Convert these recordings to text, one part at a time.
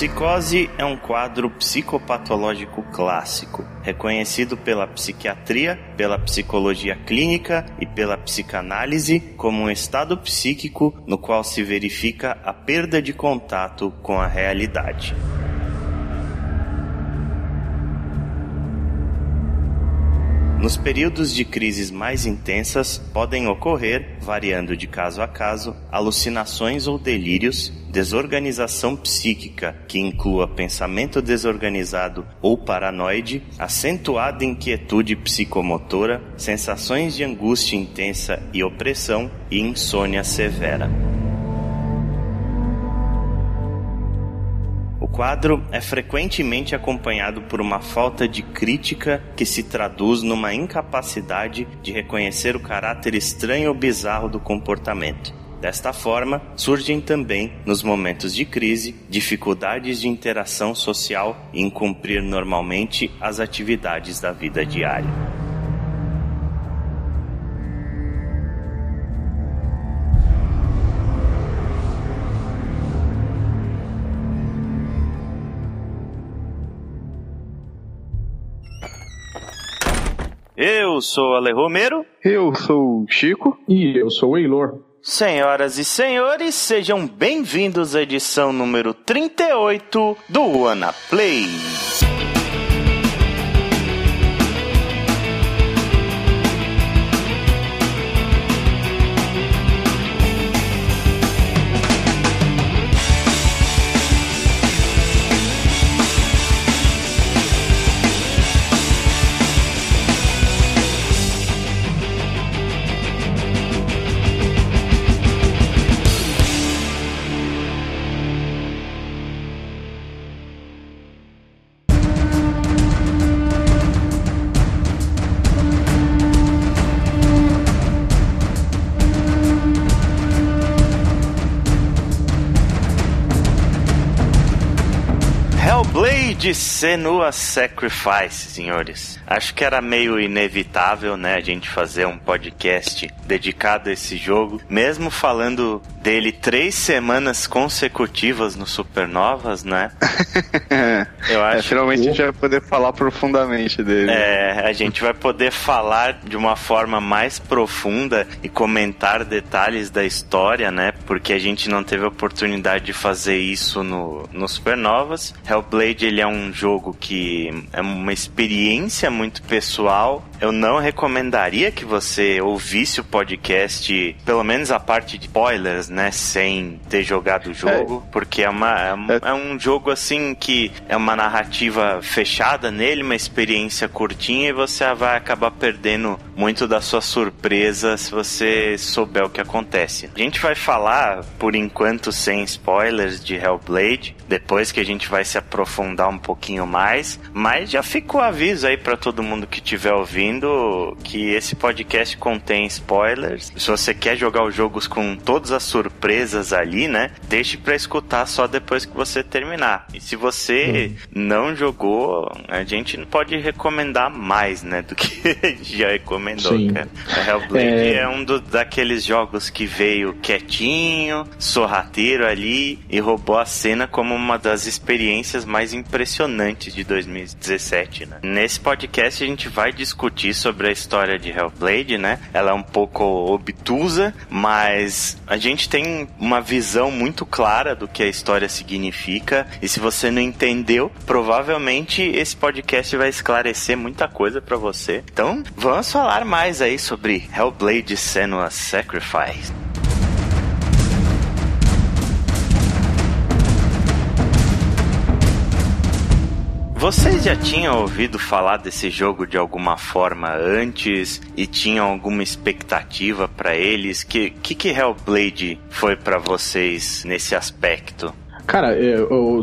Psicose é um quadro psicopatológico clássico, reconhecido pela psiquiatria, pela psicologia clínica e pela psicanálise como um estado psíquico no qual se verifica a perda de contato com a realidade. Nos períodos de crises mais intensas, podem ocorrer, variando de caso a caso, alucinações ou delírios, desorganização psíquica, que inclua pensamento desorganizado ou paranoide, acentuada inquietude psicomotora, sensações de angústia intensa e opressão e insônia severa. Quadro é frequentemente acompanhado por uma falta de crítica que se traduz numa incapacidade de reconhecer o caráter estranho ou bizarro do comportamento. Desta forma, surgem também, nos momentos de crise, dificuldades de interação social e em cumprir normalmente as atividades da vida diária. Eu sou Ale Romero. Eu sou o Chico. E eu sou o Eilor. Senhoras e senhores, sejam bem-vindos à edição número 38 do Wanna Play. De Senua Sacrifice, senhores. Acho que era meio inevitável, né, a gente fazer um podcast dedicado a esse jogo, mesmo falando dele três semanas consecutivas no Supernovas, né? Eu é, acho. É, finalmente que... a gente vai poder falar profundamente dele. É, a gente vai poder falar de uma forma mais profunda e comentar detalhes da história, né? Porque a gente não teve a oportunidade de fazer isso no, no Supernovas. Hellblade ele é um jogo que é uma experiência muito pessoal. Eu não recomendaria que você ouvisse o podcast, pelo menos a parte de spoilers, né? Sem ter jogado o jogo, é. porque é, uma, é, é um jogo assim que é uma narrativa fechada nele, uma experiência curtinha e você vai acabar perdendo muito da sua surpresa se você souber o que acontece. A gente vai falar, por enquanto, sem spoilers de Hellblade, depois que a gente vai se aprofundar um pouquinho mais, mas já fica o aviso aí para todo mundo que estiver ouvindo que esse podcast contém spoilers. Se você quer jogar os jogos com todas as surpresas ali, né, deixe para escutar só depois que você terminar. E se você hum. não jogou, a gente não pode recomendar mais, né, do que já recomendou, Sim. cara. A Hellblade é, é um do, daqueles jogos que veio quietinho, sorrateiro ali e roubou a cena como uma das experiências mais impressionantes impressionantes de 2017, né? Nesse podcast a gente vai discutir sobre a história de Hellblade, né? Ela é um pouco obtusa, mas a gente tem uma visão muito clara do que a história significa. E se você não entendeu, provavelmente esse podcast vai esclarecer muita coisa para você. Então, vamos falar mais aí sobre Hellblade Senua's Sacrifice. Vocês já tinham ouvido falar desse jogo de alguma forma antes e tinham alguma expectativa para eles? Que que, que Hellblade foi para vocês nesse aspecto? Cara, é, o,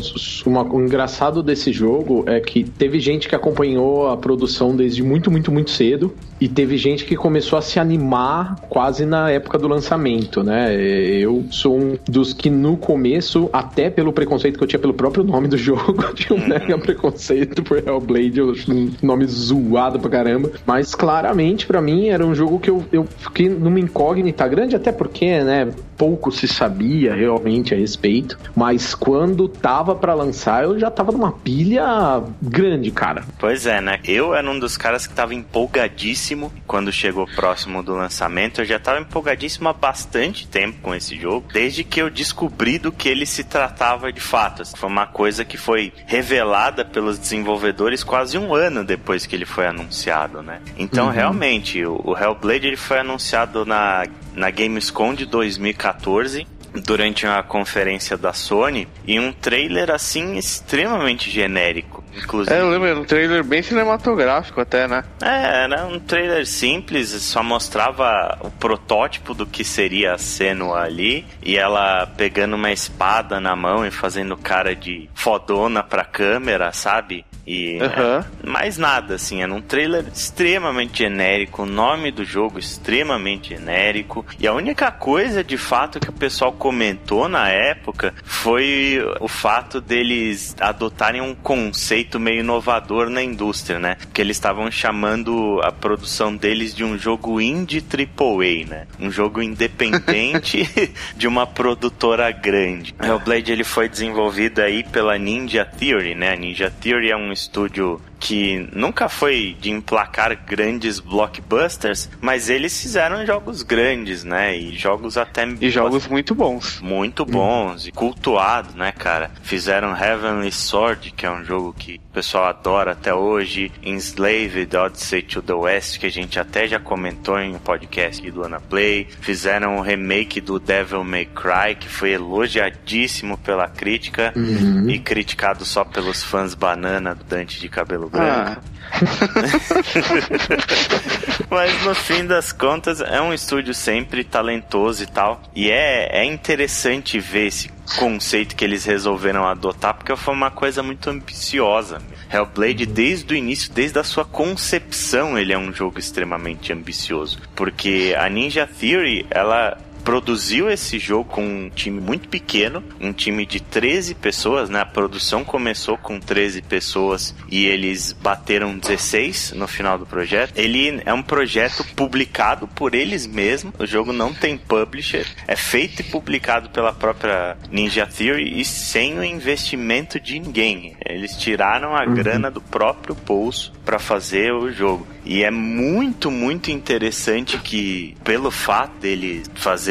engraçado desse jogo é que teve gente que acompanhou a produção desde muito, muito, muito cedo e teve gente que começou a se animar quase na época do lançamento, né? Eu sou um dos que no começo, até pelo preconceito que eu tinha pelo próprio nome do jogo, tinha um mega preconceito por Hellblade, eu acho um nome zoado pra caramba, mas claramente para mim era um jogo que eu, eu fiquei numa incógnita grande, até porque, né, pouco se sabia realmente a respeito, mas Mas quando tava para lançar, eu já tava numa pilha grande, cara. Pois é, né? Eu era um dos caras que tava empolgadíssimo quando chegou próximo do lançamento. Eu já tava empolgadíssimo há bastante tempo com esse jogo, desde que eu descobri do que ele se tratava de fato. Foi uma coisa que foi revelada pelos desenvolvedores quase um ano depois que ele foi anunciado, né? Então, uhum. realmente, o Hellblade ele foi anunciado na, na Gamescom de 2014 durante uma conferência da Sony e um trailer assim extremamente genérico. Inclusive. É, eu lembro, um trailer bem cinematográfico até, né? É, era um trailer simples, só mostrava o protótipo do que seria a Senua ali e ela pegando uma espada na mão e fazendo cara de fodona pra câmera, sabe? E uhum. é, mais nada, assim, era um trailer extremamente genérico, o nome do jogo extremamente genérico. E a única coisa de fato que o pessoal comentou na época foi o fato deles adotarem um conceito meio inovador na indústria, né? Que eles estavam chamando a produção deles de um jogo indie AAA, né? Um jogo independente de uma produtora grande. O Hellblade ele foi desenvolvido aí pela Ninja Theory, né? A Ninja Theory é um estúdio que nunca foi de emplacar grandes blockbusters, mas eles fizeram jogos grandes, né? E jogos até. E jogos muito bons. Muito bons hum. e cultuados, né, cara? Fizeram Heavenly Sword, que é um jogo que o pessoal adora até hoje. Enslaved Odyssey to the West, que a gente até já comentou em um podcast do Ana Play. Fizeram o remake do Devil May Cry, que foi elogiadíssimo pela crítica uhum. e criticado só pelos fãs banana do Dante de cabelo ah. Mas no fim das contas é um estúdio sempre talentoso e tal. E é, é interessante ver esse conceito que eles resolveram adotar, porque foi uma coisa muito ambiciosa. Hellblade, desde o início, desde a sua concepção, ele é um jogo extremamente ambicioso. Porque a Ninja Theory, ela produziu esse jogo com um time muito pequeno, um time de 13 pessoas, né? A produção começou com 13 pessoas e eles bateram 16 no final do projeto. Ele é um projeto publicado por eles mesmos. O jogo não tem publisher, é feito e publicado pela própria Ninja Theory e sem o investimento de ninguém. Eles tiraram a uhum. grana do próprio bolso para fazer o jogo. E é muito, muito interessante que, pelo fato deles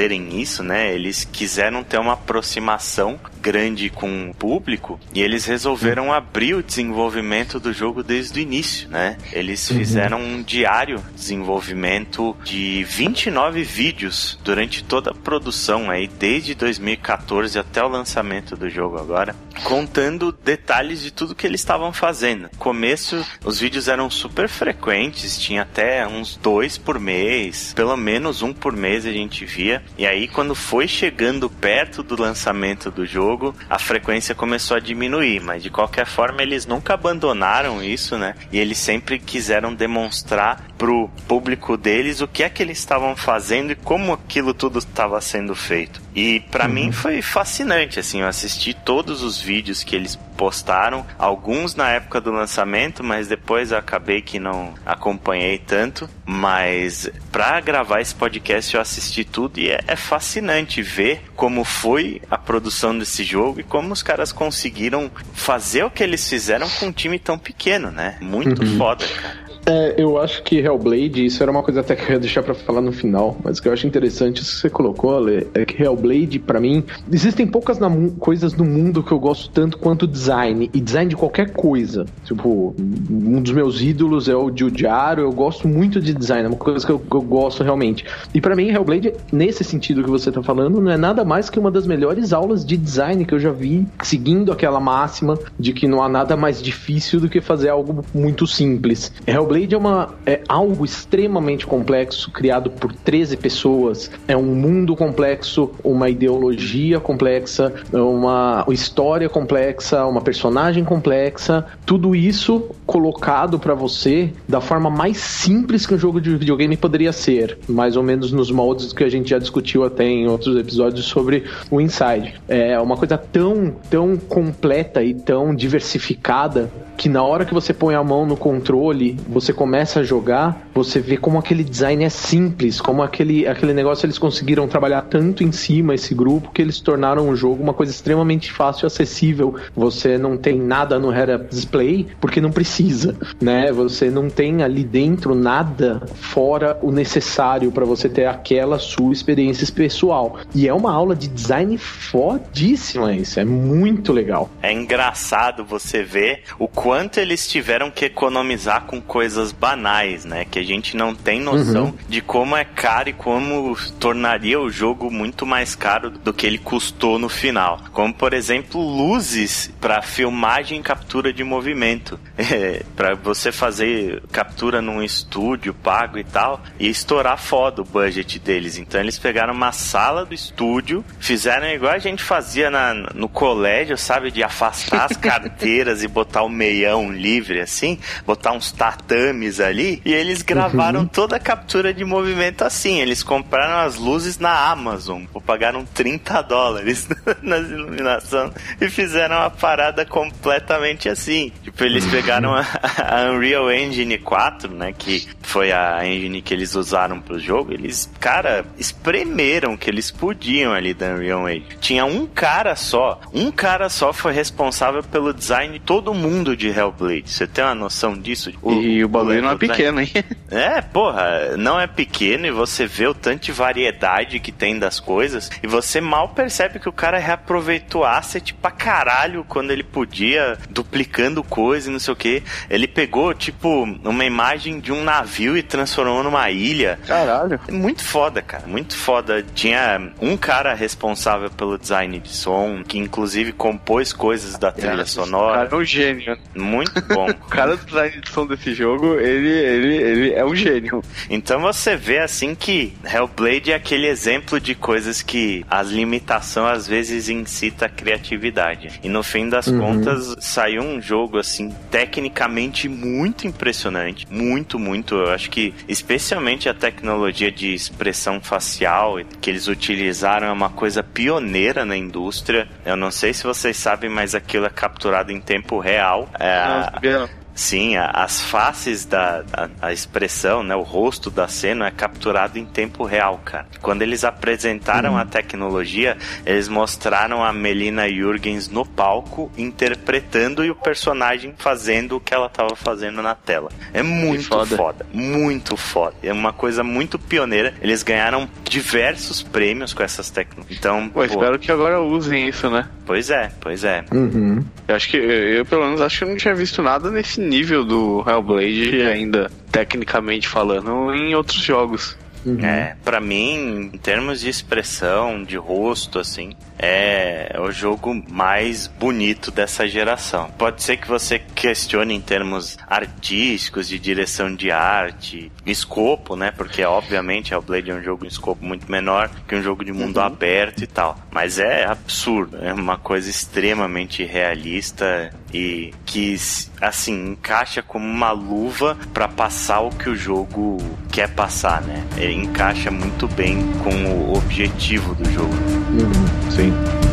fazerem isso, né, eles quiseram ter uma aproximação grande com o público e eles resolveram abrir o desenvolvimento do jogo desde o início, né? Eles uhum. fizeram um diário de desenvolvimento de 29 vídeos durante toda a produção aí, desde 2014 até o lançamento do jogo agora, contando detalhes de tudo que eles estavam fazendo. No começo, os vídeos eram super frequentes, tinha até uns dois por mês, pelo menos um por mês a gente via. E aí, quando foi chegando perto do lançamento do jogo, a frequência começou a diminuir, mas de qualquer forma eles nunca abandonaram isso, né? E eles sempre quiseram demonstrar pro público deles o que é que eles estavam fazendo e como aquilo tudo estava sendo feito. E para uhum. mim foi fascinante, assim, eu assisti todos os vídeos que eles postaram, alguns na época do lançamento, mas depois eu acabei que não acompanhei tanto. Mas para gravar esse podcast eu assisti tudo e é, é, fascinante ver como foi a produção desse jogo e como os caras conseguiram fazer o que eles fizeram com um time tão pequeno, né? Muito uhum. foda, cara. É, eu acho que Hellblade, isso era uma coisa até que eu ia deixar pra falar no final, mas que eu acho interessante isso que você colocou, Ale, é que Hellblade, para mim, existem poucas coisas no mundo que eu gosto tanto quanto design, e design de qualquer coisa. Tipo, um dos meus ídolos é o Giugiaro, eu gosto muito de design, é uma coisa que eu, eu gosto realmente. E para mim, Hellblade, nesse sentido que você tá falando, não é nada mais que uma das melhores aulas de design que eu já vi, seguindo aquela máxima de que não há nada mais difícil do que fazer algo muito simples. Hellblade Blade é, uma, é algo extremamente complexo, criado por 13 pessoas. É um mundo complexo, uma ideologia complexa, uma história complexa, uma personagem complexa. Tudo isso colocado para você da forma mais simples que um jogo de videogame poderia ser, mais ou menos nos moldes que a gente já discutiu até em outros episódios sobre o Inside. É uma coisa tão, tão completa e tão diversificada que na hora que você põe a mão no controle, você começa a jogar, você vê como aquele design é simples, como aquele, aquele negócio eles conseguiram trabalhar tanto em cima esse grupo que eles tornaram o jogo uma coisa extremamente fácil e acessível. Você não tem nada no head-up display porque não precisa, né? Você não tem ali dentro nada fora o necessário para você ter aquela sua experiência pessoal. E é uma aula de design fodíssima isso, é muito legal. É engraçado você ver o quanto eles tiveram que economizar com coisas banais, né? Que a gente não tem noção uhum. de como é caro e como tornaria o jogo muito mais caro do que ele custou no final. Como, por exemplo, luzes para filmagem e captura de movimento. É, para você fazer captura num estúdio pago e tal, e estourar foda o budget deles. Então eles pegaram uma sala do estúdio, fizeram igual a gente fazia na, no colégio, sabe? De afastar as carteiras e botar o meio meião livre, assim, botar uns tatames ali, e eles gravaram uhum. toda a captura de movimento assim. Eles compraram as luzes na Amazon, pagaram 30 dólares na iluminação e fizeram uma parada completamente assim. Tipo, eles pegaram a, a Unreal Engine 4, né, que foi a engine que eles usaram pro jogo, eles, cara, espremeram que eles podiam ali da Unreal Engine. Tinha um cara só, um cara só foi responsável pelo design de todo mundo de de Hellblade. Você tem uma noção disso? O, e o bagulho não é pequeno, hein? É, porra, não é pequeno e você vê o tanto de variedade que tem das coisas e você mal percebe que o cara reaproveitou asset pra caralho quando ele podia, duplicando coisa e não sei o que. Ele pegou, tipo, uma imagem de um navio e transformou numa ilha. Caralho. Muito foda, cara, muito foda. Tinha um cara responsável pelo design de som, que inclusive compôs coisas da trilha é, sonora. Cara, é um gênio. Muito bom. o cara do design de som desse jogo, ele, ele, ele é um gênio. Então você vê assim que Hellblade é aquele exemplo de coisas que a limitação às vezes incita a criatividade. E no fim das uhum. contas saiu um jogo assim tecnicamente muito impressionante, muito, muito. Eu acho que especialmente a tecnologia de expressão facial que eles utilizaram é uma coisa pioneira na indústria. Eu não sei se vocês sabem, mas aquilo é capturado em tempo real. É, Yeah. Sim, a, as faces da a, a, expressão, né, o rosto da cena é capturado em tempo real, cara. Quando eles apresentaram uhum. a tecnologia, eles mostraram a Melina Jurgens no palco interpretando e o personagem fazendo o que ela estava fazendo na tela. É muito foda. foda. muito foda. É uma coisa muito pioneira. Eles ganharam diversos prêmios com essas tecnologias. Então, pô, pô, espero que agora usem isso, né? Pois é, pois é. Uhum. Eu acho que eu, pelo menos, acho que eu não tinha visto nada nesse nível do Hellblade ainda, tecnicamente falando, em outros jogos. Uhum. É, para mim, em termos de expressão, de rosto, assim, é o jogo mais bonito dessa geração. Pode ser que você questione em termos artísticos, de direção de arte, escopo, né? Porque obviamente o Blade é um jogo em escopo muito menor que um jogo de mundo uhum. aberto e tal. Mas é absurdo, é uma coisa extremamente realista e que assim encaixa como uma luva para passar o que o jogo quer passar, né? Ele encaixa muito bem com o objetivo do jogo. Uhum, sim.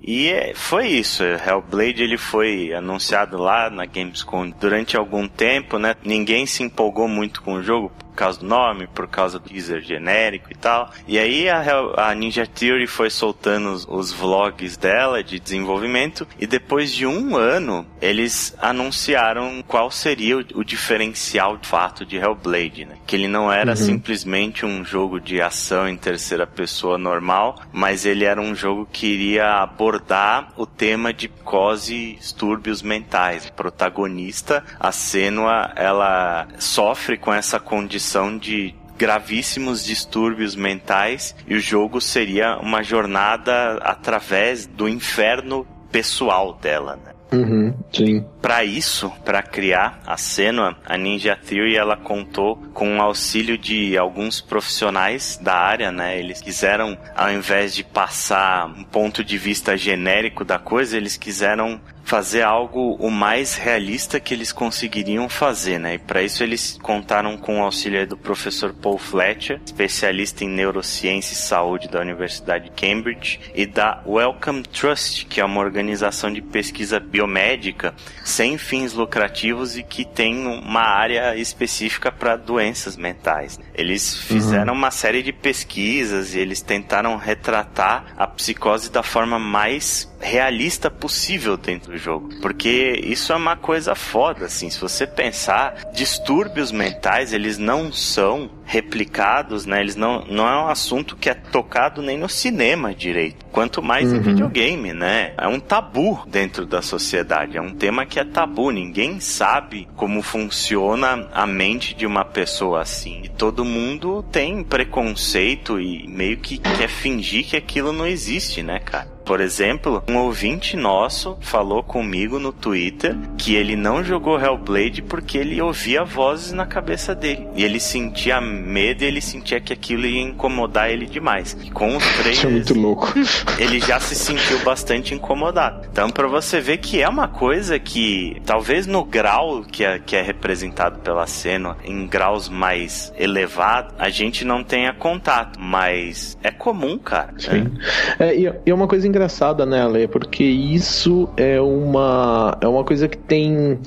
E é, foi isso. Hellblade ele foi anunciado lá na Gamescom durante algum tempo, né? Ninguém se empolgou muito com o jogo causa do nome, por causa do teaser genérico e tal. E aí a, a Ninja Theory foi soltando os, os, vlogs dela de desenvolvimento e depois de um ano eles anunciaram qual seria o, o diferencial de fato de Hellblade, né? Que ele não era uhum. simplesmente um jogo de ação em terceira pessoa normal, mas ele era um jogo que iria abordar o tema de psicose distúrbios mentais. A protagonista, a Senua, ela sofre com essa condição condição de gravíssimos distúrbios mentais e o jogo seria uma jornada através do inferno pessoal dela, né? Uhum, sim. Para isso, para criar a Senua, a Ninja Theory ela contou com o auxílio de alguns profissionais da área, né? Eles quiseram, ao invés de passar um ponto de vista genérico da coisa, eles quiseram fazer algo o mais realista que eles conseguiriam fazer, né? E para isso eles contaram com o auxílio do professor Paul Fletcher, especialista em neurociência e saúde da Universidade de Cambridge, e da Wellcome Trust, que é uma organização de pesquisa biomédica sem fins lucrativos e que tem uma área específica para doenças mentais. Eles fizeram uhum. uma série de pesquisas e eles tentaram retratar a psicose da forma mais realista possível dentro do jogo. Porque isso é uma coisa foda, assim. Se você pensar, distúrbios mentais, eles não são replicados, né? Eles não, não é um assunto que é tocado nem no cinema direito. Quanto mais uhum. em videogame, né? É um tabu dentro da sociedade. É um tema que é tabu. Ninguém sabe como funciona a mente de uma pessoa assim. E todo mundo tem preconceito e meio que quer fingir que aquilo não existe, né, cara? Por exemplo, um ouvinte nosso falou comigo no Twitter que ele não jogou Hellblade porque ele ouvia vozes na cabeça dele. E ele sentia medo e ele sentia que aquilo ia incomodar ele demais. E com os três. é muito louco. Ele já se sentiu bastante incomodado. Então, para você ver que é uma coisa que, talvez no grau que é, que é representado pela cena, em graus mais elevados, a gente não tenha contato. Mas é comum, cara. Sim. Né? É, e é uma coisa engraçada engraçada, né, Ale? Porque isso é uma, é uma coisa que tem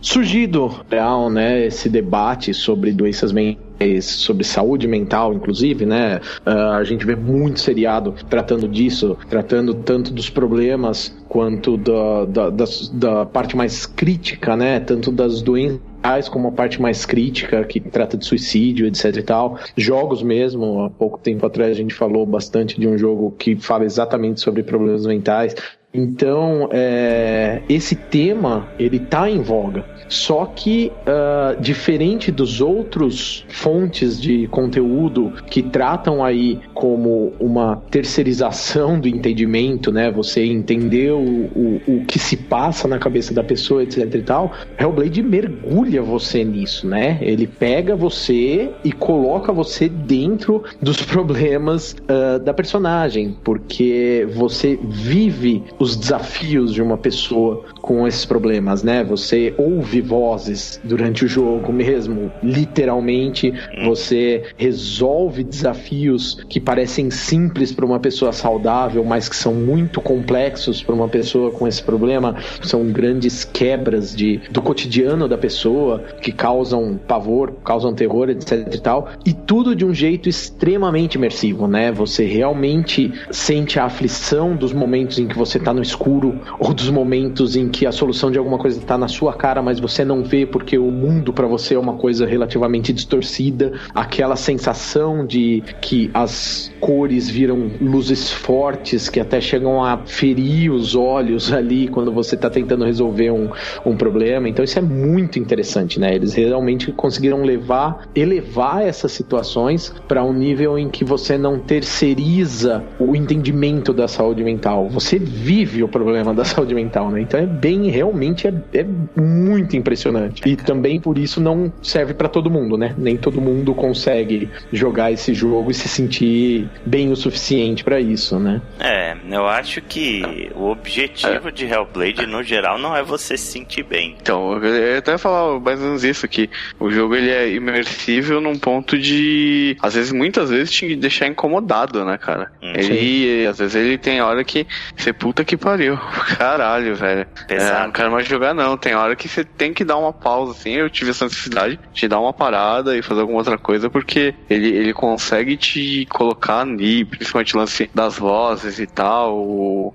surgido real, né? Esse debate sobre doenças mentais, sobre saúde mental, inclusive, né? Uh, a gente vê muito seriado tratando disso, tratando tanto dos problemas quanto da, da, da, da parte mais crítica, né? Tanto das doenças como a parte mais crítica, que trata de suicídio, etc e tal. Jogos mesmo, há pouco tempo atrás a gente falou bastante de um jogo que fala exatamente sobre problemas mentais. Então, é, esse tema ele tá em voga. Só que, uh, diferente dos outros fontes de conteúdo que tratam aí como uma terceirização do entendimento, né? Você entender o, o, o que se passa na cabeça da pessoa, etc e tal. Hellblade mergulha você nisso, né? Ele pega você e coloca você dentro dos problemas uh, da personagem, porque você vive os desafios de uma pessoa com esses problemas, né? Você ouve vozes durante o jogo mesmo, literalmente, você resolve desafios que parecem simples para uma pessoa saudável, mas que são muito complexos para uma pessoa com esse problema, são grandes quebras de, do cotidiano da pessoa que causam pavor, causam terror, etc e tal, e tudo de um jeito extremamente imersivo, né? Você realmente sente a aflição dos momentos em que você está no escuro ou dos momentos em que a solução de alguma coisa está na sua cara, mas você não vê porque o mundo para você é uma coisa relativamente distorcida, aquela sensação de que as cores viram luzes fortes que até chegam a ferir os olhos ali quando você está tentando resolver um, um problema. Então isso é muito interessante, né? Eles realmente conseguiram levar, elevar essas situações para um nível em que você não terceiriza o entendimento da saúde mental. Você vive o problema da saúde mental, né? Então é bem, realmente é, é muito impressionante. E também por isso não serve para todo mundo, né? Nem todo mundo consegue jogar esse jogo e se sentir bem o suficiente para isso, né? É, eu acho que o objetivo é. de Hellblade no geral não é você se sentir bem. Então, eu ia até falar mais ou menos isso que o jogo ele é imersível num ponto de às vezes muitas vezes te deixar incomodado, né, cara? Hum, ele às vezes ele tem hora que você puta que pariu. Caralho, velho. Pesado. É, não quero mais jogar não. Tem hora que você tem que dar uma pausa assim. Eu tive essa necessidade de dar uma parada e fazer alguma outra coisa porque ele, ele consegue te colocar ali, principalmente o lance das vozes e tal, o,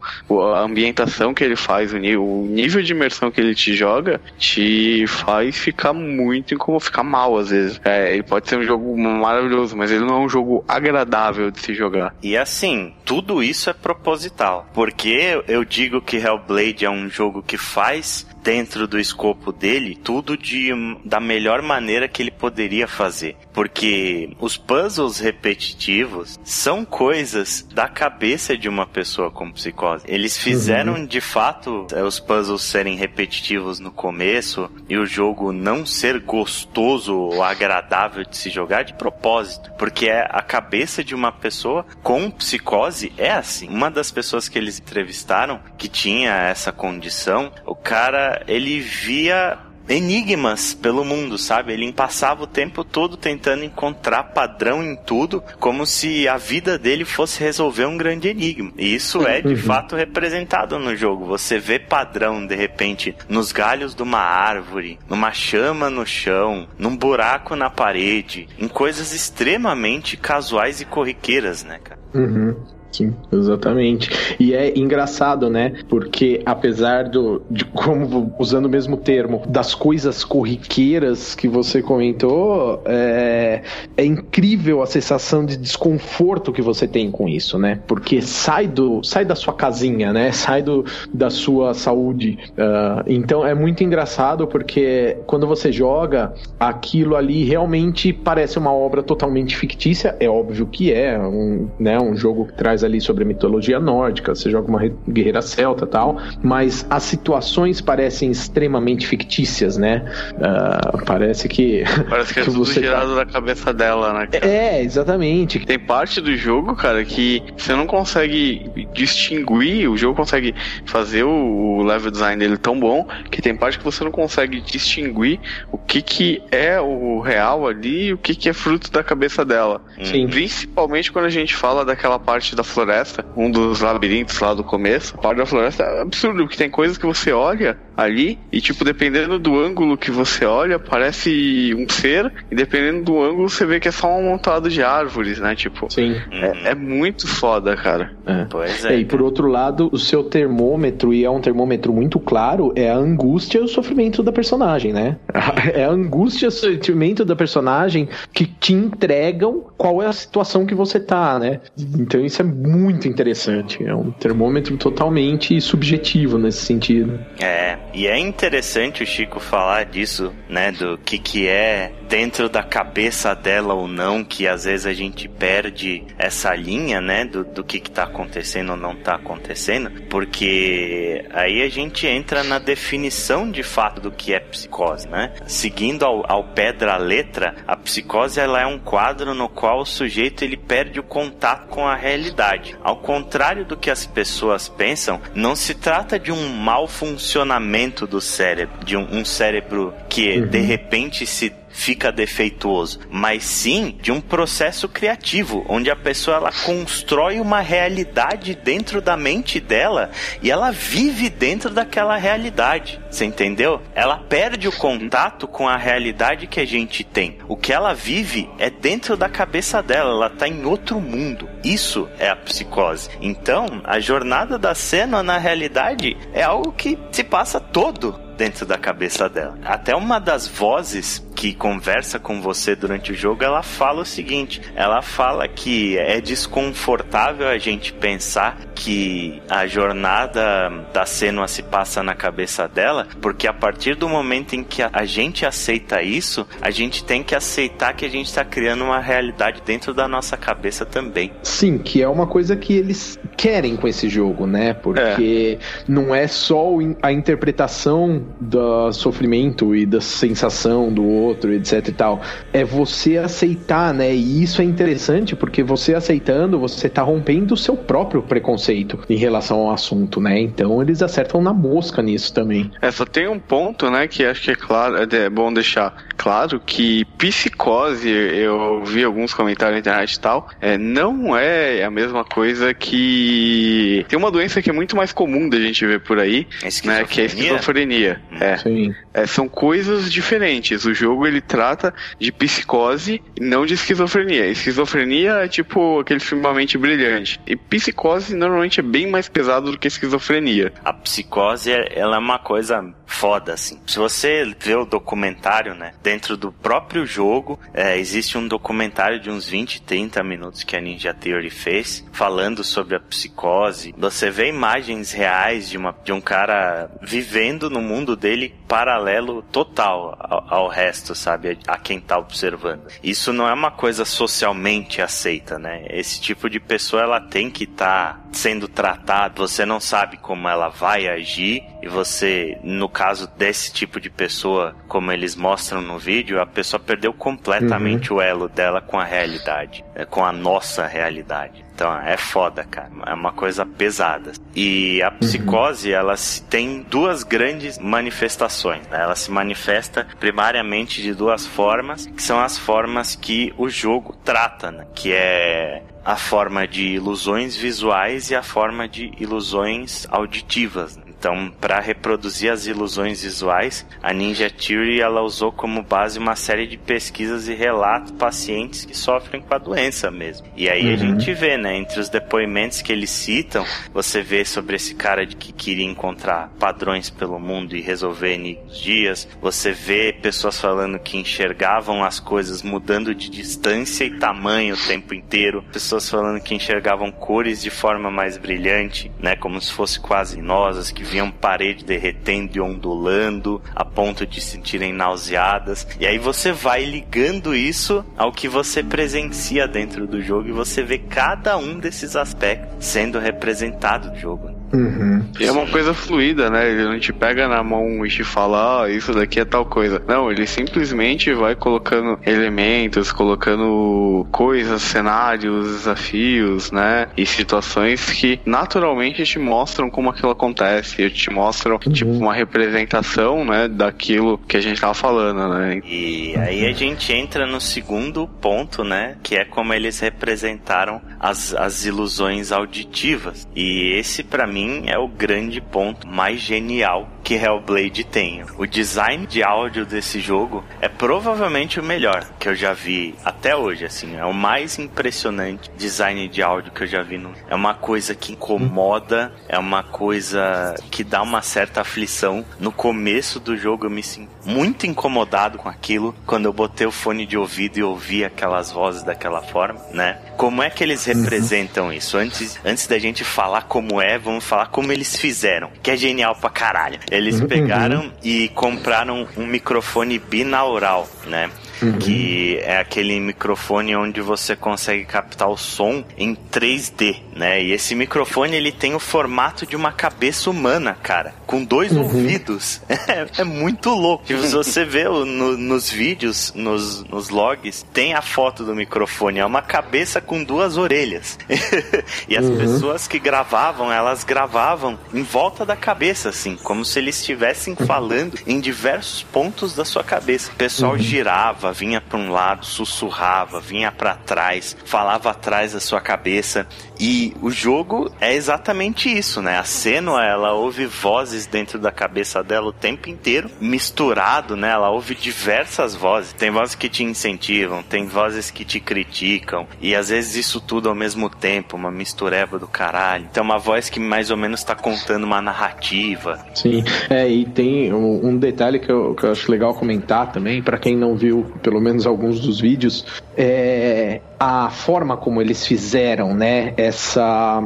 a ambientação que ele faz, o, o nível de imersão que ele te joga, te faz ficar muito como ficar mal às vezes. É, ele pode ser um jogo maravilhoso, mas ele não é um jogo agradável de se jogar. E assim, tudo isso é proposital, porque eu digo que Hellblade é um jogo que faz dentro do escopo dele tudo de da melhor maneira que ele poderia fazer, porque os puzzles repetitivos são coisas da cabeça de uma pessoa com psicose. Eles fizeram uhum. de fato é, os puzzles serem repetitivos no começo e o jogo não ser gostoso ou agradável de se jogar de propósito, porque é a cabeça de uma pessoa com psicose é assim. Uma das pessoas que eles entrevistaram que tinha essa condição, o cara ele via enigmas pelo mundo, sabe? Ele passava o tempo todo tentando encontrar padrão em tudo, como se a vida dele fosse resolver um grande enigma. E isso é de uhum. fato representado no jogo. Você vê padrão de repente nos galhos de uma árvore, numa chama no chão, num buraco na parede, em coisas extremamente casuais e corriqueiras, né, cara? Uhum. Sim, exatamente. E é engraçado, né? Porque apesar do, de como usando o mesmo termo, das coisas corriqueiras que você comentou, é, é incrível a sensação de desconforto que você tem com isso, né? Porque sai do, sai da sua casinha, né? Sai do, da sua saúde. Uh, então é muito engraçado porque quando você joga, aquilo ali realmente parece uma obra totalmente fictícia. É óbvio que é, um, né? Um jogo que traz ali sobre a mitologia nórdica, você joga uma guerreira celta tal, mas as situações parecem extremamente fictícias, né? Uh, parece que. Parece que, é que tudo girado tá... da cabeça dela, né? Cara? É, exatamente. Tem parte do jogo, cara, que você não consegue distinguir, o jogo consegue fazer o level design dele tão bom que tem parte que você não consegue distinguir o que, que é o real ali e o que, que é fruto da cabeça dela. Sim. Principalmente quando a gente fala daquela parte da floresta, um dos labirintos lá do começo. A parte da floresta é absurdo, porque tem coisas que você olha ali e, tipo, dependendo do ângulo que você olha, parece um ser, e dependendo do ângulo você vê que é só um amontoado de árvores, né? Tipo, Sim. É, é muito foda, cara. É. Pois é. E por outro lado, o seu termômetro, e é um termômetro muito claro, é a angústia e o sofrimento da personagem, né? É a angústia e o sentimento da personagem que te entregam qual é a situação que você tá, né? Então isso é muito interessante. É um termômetro totalmente subjetivo nesse sentido. É, e é interessante o Chico falar disso, né? Do que que é dentro da cabeça dela ou não, que às vezes a gente perde essa linha, né? Do, do que que tá acontecendo ou não tá acontecendo, porque aí a gente entra na definição de fato do que é psicose, né? Seguindo ao, ao pé da letra, a psicose ela é um quadro no qual o sujeito ele perde o contato com a realidade. Ao contrário do que as pessoas pensam, não se trata de um mau funcionamento do cérebro, de um, um cérebro que uhum. de repente se fica defeituoso, mas sim de um processo criativo, onde a pessoa ela constrói uma realidade dentro da mente dela e ela vive dentro daquela realidade. Você entendeu? Ela perde o contato com a realidade que a gente tem. O que ela vive é dentro da cabeça dela, ela tá em outro mundo. Isso é a psicose. Então, a jornada da cena na realidade é algo que se passa todo dentro da cabeça dela. Até uma das vozes que conversa com você durante o jogo, ela fala o seguinte: ela fala que é desconfortável a gente pensar que a jornada da Senua se passa na cabeça dela, porque a partir do momento em que a gente aceita isso, a gente tem que aceitar que a gente está criando uma realidade dentro da nossa cabeça também. Sim, que é uma coisa que eles querem com esse jogo, né? Porque é. não é só a interpretação do sofrimento e da sensação do outro, etc e tal. É você aceitar, né? E isso é interessante porque você aceitando, você tá rompendo o seu próprio preconceito em relação ao assunto, né? Então eles acertam na mosca nisso também. É, só tem um ponto, né, que acho que é claro, é bom deixar claro que psicose, eu vi alguns comentários na internet e tal, é, não é a mesma coisa que tem uma doença que é muito mais comum da gente ver por aí, né, que é a esquizofrenia. É. Sim. É, são coisas diferentes. O jogo ele trata de psicose não de esquizofrenia. Esquizofrenia é tipo aquele filme Mente Brilhante. E psicose normalmente é bem mais pesado do que esquizofrenia. A psicose, ela é uma coisa foda, assim. Se você vê o documentário, né, dentro do próprio jogo, é, existe um documentário de uns 20, 30 minutos que a Ninja Theory fez, falando sobre a psicose. Você vê imagens reais de, uma, de um cara vivendo no mundo dele paralelo total ao, ao resto, sabe? A, a quem tá observando. Isso não é uma coisa socialmente aceita, né? Esse tipo de pessoa, ela tem que estar tá sendo tratada. Você não sabe como ela vai agir e você, no caso desse tipo de pessoa, como eles mostram no vídeo, a pessoa perdeu completamente uhum. o elo dela com a realidade, é, com a nossa realidade. Então é foda, cara. É uma coisa pesada. E a psicose, uhum. ela tem duas grandes manifestações. Né? Ela se manifesta primariamente de duas formas, que são as formas que o jogo trata, né? que é a forma de ilusões visuais e a forma de ilusões auditivas. Então, para reproduzir as ilusões visuais, a Ninja Theory ela usou como base uma série de pesquisas e relatos de pacientes que sofrem com a doença mesmo. E aí uhum. a gente vê, né, entre os depoimentos que eles citam, você vê sobre esse cara de que queria encontrar padrões pelo mundo e resolver enigmas dias. Você vê pessoas falando que enxergavam as coisas mudando de distância e tamanho o tempo inteiro. Pessoas falando que enxergavam cores de forma mais brilhante, né, como se fosse quase inosas, que viam parede derretendo e ondulando a ponto de se sentirem nauseadas. E aí você vai ligando isso ao que você presencia dentro do jogo e você vê cada um desses aspectos sendo representado no jogo. Uhum. E é uma coisa fluida, né? Ele não te pega na mão e te fala, ah, isso daqui é tal coisa. Não, ele simplesmente vai colocando elementos, colocando coisas, cenários, desafios, né? E situações que naturalmente te mostram como aquilo acontece, te mostram, uhum. tipo, uma representação, né? Daquilo que a gente tava falando, né? E aí a gente entra no segundo ponto, né? Que é como eles representaram as, as ilusões auditivas. E esse, para mim, mim é o grande ponto mais genial que Hellblade tem. O design de áudio desse jogo é provavelmente o melhor que eu já vi até hoje, assim, é o mais impressionante design de áudio que eu já vi. No... É uma coisa que incomoda, é uma coisa que dá uma certa aflição. No começo do jogo eu me sinto muito incomodado com aquilo, quando eu botei o fone de ouvido e ouvi aquelas vozes daquela forma, né? Como é que eles uhum. representam isso? Antes, antes da gente falar como é, vamos falar como eles fizeram, que é genial pra caralho. Eles uhum. pegaram e compraram um microfone binaural, né? Uhum. Que é aquele microfone onde você consegue captar o som em 3D, né? E esse microfone ele tem o formato de uma cabeça humana, cara, com dois uhum. ouvidos. É, é, muito louco. Se você vê no, nos vídeos, nos, nos logs, tem a foto do microfone, é uma cabeça com duas orelhas. e as uhum. pessoas que gravavam, elas gravavam em volta da cabeça, assim, como se eles estivessem falando em diversos pontos da sua cabeça. O pessoal uhum. girava, vinha para um lado, sussurrava, vinha para trás, falava atrás da sua cabeça. E o jogo é exatamente isso, né? A Senua, ela ouve vozes dentro da cabeça dela o tempo inteiro, misturado, né? Ela ouve diversas vozes. Tem vozes que te incentivam, tem vozes que te criticam, e às vezes isso tudo ao mesmo tempo, uma mistureba do caralho. Então, uma voz que mais ou menos tá contando uma narrativa. Sim, é, e tem um, detalhe que eu, que eu acho legal comentar também, para quem não viu pelo menos alguns dos vídeos, é a forma como eles fizeram, né, essa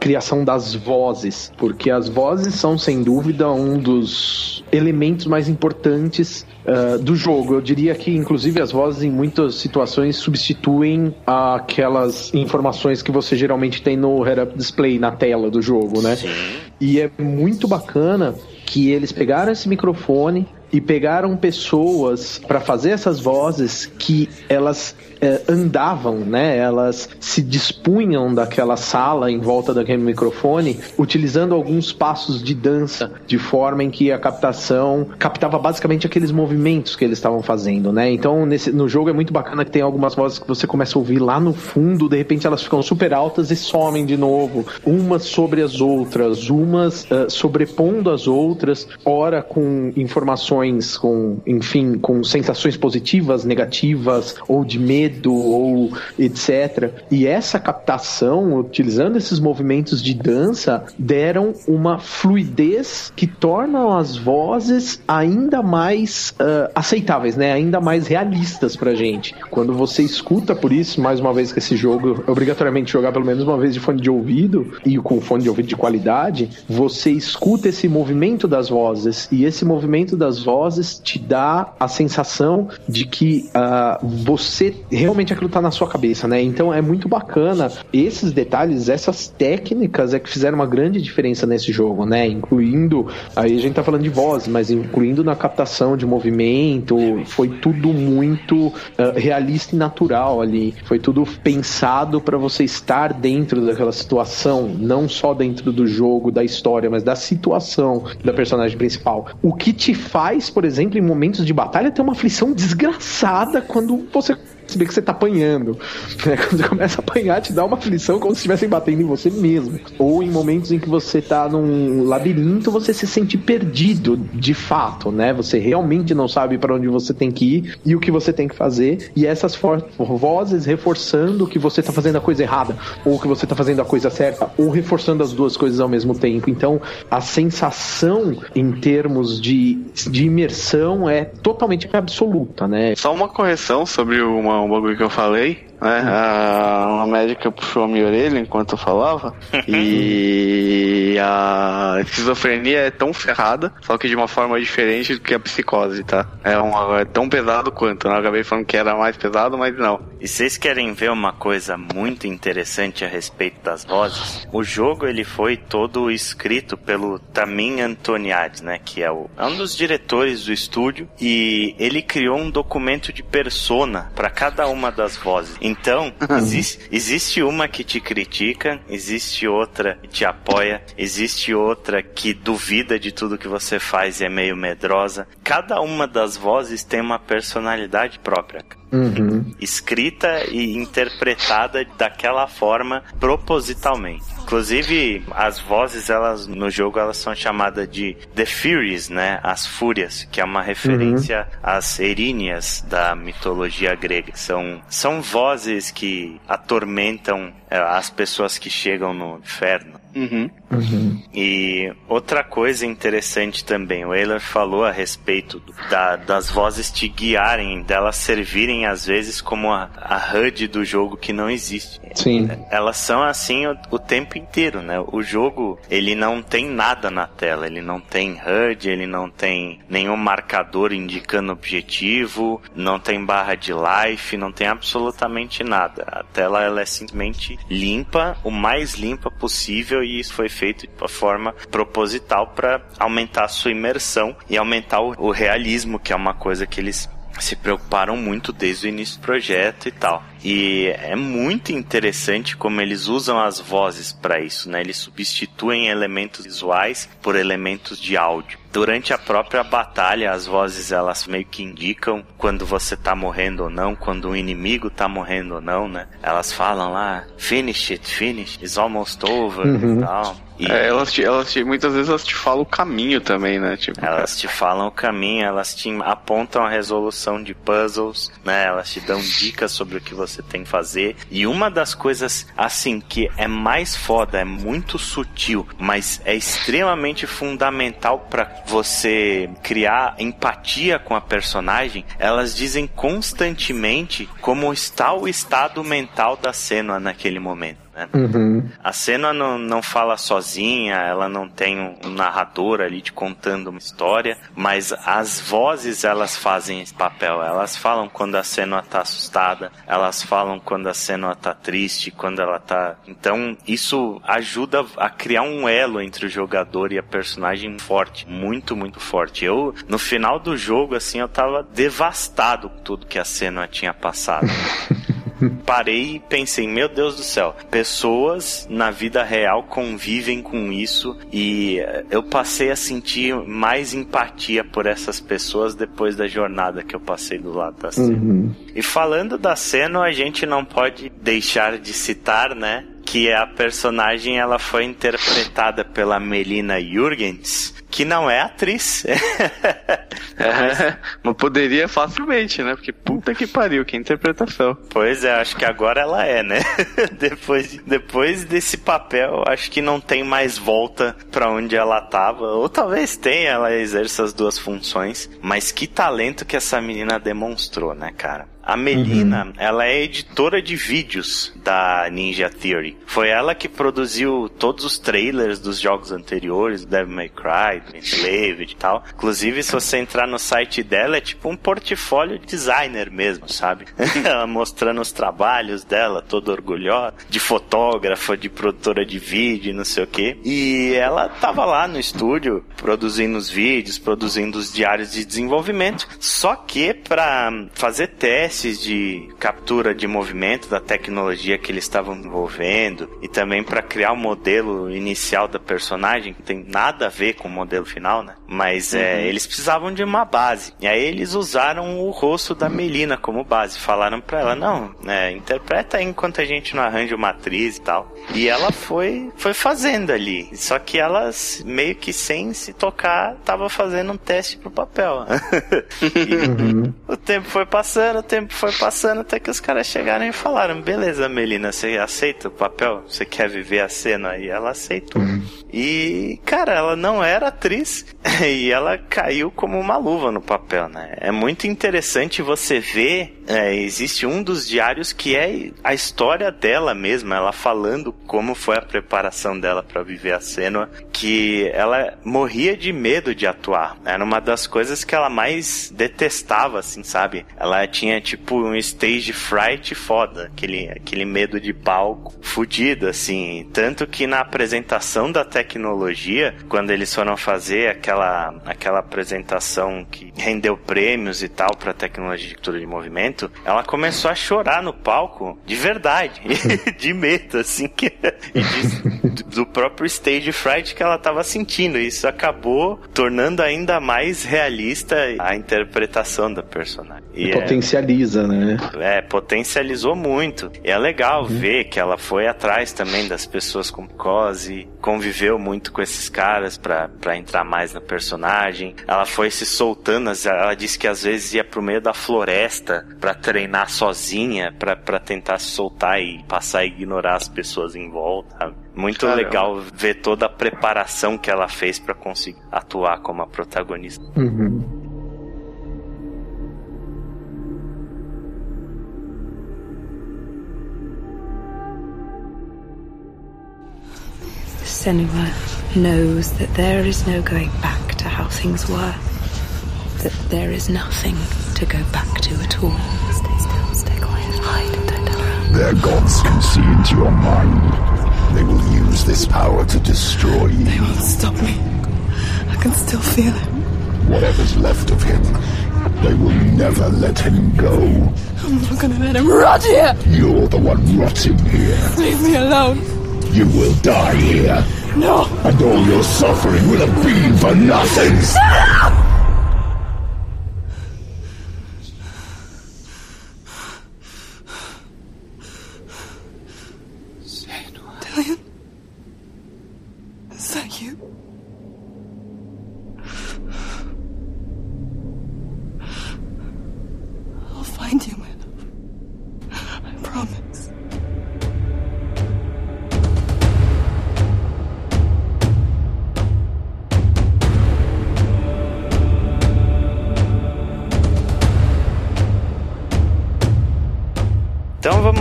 criação das vozes, porque as vozes são sem dúvida um dos elementos mais importantes uh, do jogo. Eu diria que, inclusive, as vozes em muitas situações substituem aquelas informações que você geralmente tem no head-up display na tela do jogo, né? Sim. E é muito bacana que eles pegaram esse microfone e pegaram pessoas para fazer essas vozes que elas é, andavam, né? Elas se dispunham daquela sala em volta daquele microfone, utilizando alguns passos de dança, de forma em que a captação captava basicamente aqueles movimentos que eles estavam fazendo, né? Então, nesse, no jogo é muito bacana que tem algumas vozes que você começa a ouvir lá no fundo, de repente elas ficam super altas e somem de novo, umas sobre as outras, umas uh, sobrepondo as outras, ora com informações emoções, com, enfim, com sensações positivas, negativas, ou de medo, ou etc. E essa captação, utilizando esses movimentos de dança, deram uma fluidez que tornam as vozes ainda mais uh, aceitáveis, né? Ainda mais realistas pra gente. Quando você escuta por isso, mais uma vez que esse jogo obrigatoriamente jogar pelo menos uma vez de fone de ouvido e com fone de ouvido de qualidade, você escuta esse movimento das vozes e esse movimento das vozes te dá a sensação de que uh, você realmente aquilo tá na sua cabeça, né? Então é muito bacana esses detalhes, essas técnicas é que fizeram uma grande diferença nesse jogo, né? Incluindo, aí a gente tá falando de voz, mas incluindo na captação de movimento, foi tudo muito uh, realista e natural ali. Foi tudo pensado para você estar dentro daquela situação, não só dentro do jogo, da história, mas da situação da personagem principal. O que te faz, por exemplo, em momentos de batalha, ter uma aflição desgraçada quando você perceber que você tá apanhando. Né? Quando você começa a apanhar, te dá uma aflição como se estivessem batendo em você mesmo. Ou em momentos em que você tá num labirinto, você se sente perdido de fato, né? Você realmente não sabe para onde você tem que ir e o que você tem que fazer. E essas vozes reforçando que você tá fazendo a coisa errada, ou que você tá fazendo a coisa certa, ou reforçando as duas coisas ao mesmo tempo. Então, a sensação em termos de, de imersão é totalmente absoluta, né? Só uma correção sobre uma um bagulho que eu falei. Né? A, uma médica puxou a minha orelha enquanto eu falava. e a esquizofrenia é tão ferrada, só que de uma forma diferente do que a psicose, tá? É, uma, é tão pesado quanto. Né? Eu acabei falando que era mais pesado, mas não. E vocês querem ver uma coisa muito interessante a respeito das vozes? O jogo ele foi todo escrito pelo Tamin Antoniades, né? Que é, o, é um dos diretores do estúdio. E ele criou um documento de persona para cada uma das vozes. Então, existe, existe uma que te critica, existe outra que te apoia, existe outra que duvida de tudo que você faz e é meio medrosa. Cada uma das vozes tem uma personalidade própria. Uhum. Escrita e interpretada daquela forma propositalmente. Inclusive, as vozes, elas no jogo, elas são chamadas de The Furies, né? As Fúrias, que é uma referência uhum. às Eríneas da mitologia grega. São, são vozes que atormentam é, as pessoas que chegam no inferno. Uhum. Uhum. E outra coisa interessante também, o Euler falou a respeito da, das vozes te guiarem, delas servirem às vezes como a, a HUD do jogo que não existe. Sim. Elas são assim o, o, tempo inteiro, né? O jogo, ele não tem nada na tela, ele não tem HUD, ele não tem nenhum marcador indicando objetivo, não tem barra de life, não tem absolutamente nada. A tela ela é simplesmente limpa, o mais limpa possível e isso foi feito de uma forma proposital para aumentar a sua imersão e aumentar o, o realismo, que é uma coisa que eles se preocuparam muito desde o início do projeto e tal. E é muito interessante como eles usam as vozes para isso, né? Eles substituem elementos visuais por elementos de áudio. Durante a própria batalha, as vozes elas meio que indicam quando você tá morrendo ou não, quando o inimigo tá morrendo ou não, né? Elas falam lá, finish it, finish, it's almost over uhum. e tal. E é, elas, te, elas te, muitas vezes elas te falam o caminho também, né? Tipo, elas te falam o caminho, elas te apontam a resolução de puzzles, né? Elas te dão dicas sobre o que você tem que fazer. E uma das coisas, assim, que é mais foda, é muito sutil, mas é extremamente fundamental para você criar empatia com a personagem, elas dizem constantemente como está o estado mental da cena naquele momento né? Uhum. A cena não, não fala sozinha, ela não tem um narrador ali te contando uma história, mas as vozes elas fazem esse papel. Elas falam quando a cena tá assustada, elas falam quando a cena tá triste, quando ela tá. Então isso ajuda a criar um elo entre o jogador e a personagem forte, muito, muito forte. Eu, no final do jogo, assim, eu tava devastado com tudo que a cena tinha passado. parei e pensei, meu Deus do céu, pessoas na vida real convivem com isso e eu passei a sentir mais empatia por essas pessoas depois da jornada que eu passei do lado da cena. Uhum. E falando da cena, a gente não pode deixar de citar, né? Que a personagem ela foi interpretada pela Melina Jurgens, que não é atriz. É, mas poderia facilmente, né? Porque puta que pariu, que interpretação. Pois é, acho que agora ela é, né? depois, depois desse papel, acho que não tem mais volta para onde ela tava. Ou talvez tenha, ela exerça as duas funções. Mas que talento que essa menina demonstrou, né, cara? A Melina, uhum. ela é editora de vídeos da Ninja Theory. Foi ela que produziu todos os trailers dos jogos anteriores, Devil May Cry, Enslaved e tal. Inclusive, se você entrar no site dela, é tipo um portfólio designer mesmo, sabe? ela mostrando os trabalhos dela, toda orgulhosa, de fotógrafa, de produtora de vídeo, não sei o quê. E ela tava lá no estúdio, produzindo os vídeos, produzindo os diários de desenvolvimento. Só que para fazer testes de captura de movimento da tecnologia que eles estavam desenvolvendo e também para criar o um modelo inicial da personagem, que tem nada a ver com o modelo final, né? Mas é, uhum. é, eles precisavam de uma base. E aí eles usaram o rosto da Melina como base. Falaram para ela, não, é, interpreta aí enquanto a gente não arranja uma atriz e tal. E ela foi, foi fazendo ali. Só que ela, meio que sem se tocar, tava fazendo um teste pro papel. uhum. O tempo foi passando, o tempo tempo foi passando até que os caras chegaram e falaram: beleza, Melina, você aceita o papel? Você quer viver a cena? E ela aceitou. Uhum. E, cara, ela não era atriz e ela caiu como uma luva no papel, né? É muito interessante você ver. É, existe um dos diários que é a história dela mesma, ela falando como foi a preparação dela para viver a cena, que ela morria de medo de atuar. Era uma das coisas que ela mais detestava, assim, sabe? Ela tinha tipo um stage fright foda, aquele, aquele medo de palco fudido, assim. Tanto que na apresentação da tecnologia, quando eles foram fazer aquela, aquela apresentação que rendeu prêmios e tal para tecnologia de captura de movimento, ela começou a chorar no palco de verdade, de medo, assim, que, de, do próprio stage fright que ela estava sentindo. Isso acabou tornando ainda mais realista a interpretação da personagem. E potencializa, é, né? É, potencializou muito. E é legal uhum. ver que ela foi atrás também das pessoas com cose, conviveu conviveu muito com esses caras para entrar mais na personagem. Ela foi se soltando, ela disse que às vezes ia pro meio da floresta para treinar sozinha, para tentar se soltar e passar a ignorar as pessoas em volta. Muito Caramba. legal ver toda a preparação que ela fez para conseguir atuar como a protagonista. Uhum. Senua knows that there is no going back to how things were. That there is nothing to go back to at all. Stay still, stay quiet, hide, don't tell her. Their gods can see into your mind. They will use this power to destroy you. They won't stop me. I can still feel him. Whatever's left of him, they will never let him go. I'm not gonna let him rot here! You're the one rotting here. Leave me alone. You will die here. No. And all your suffering will have been for nothing. Shut up!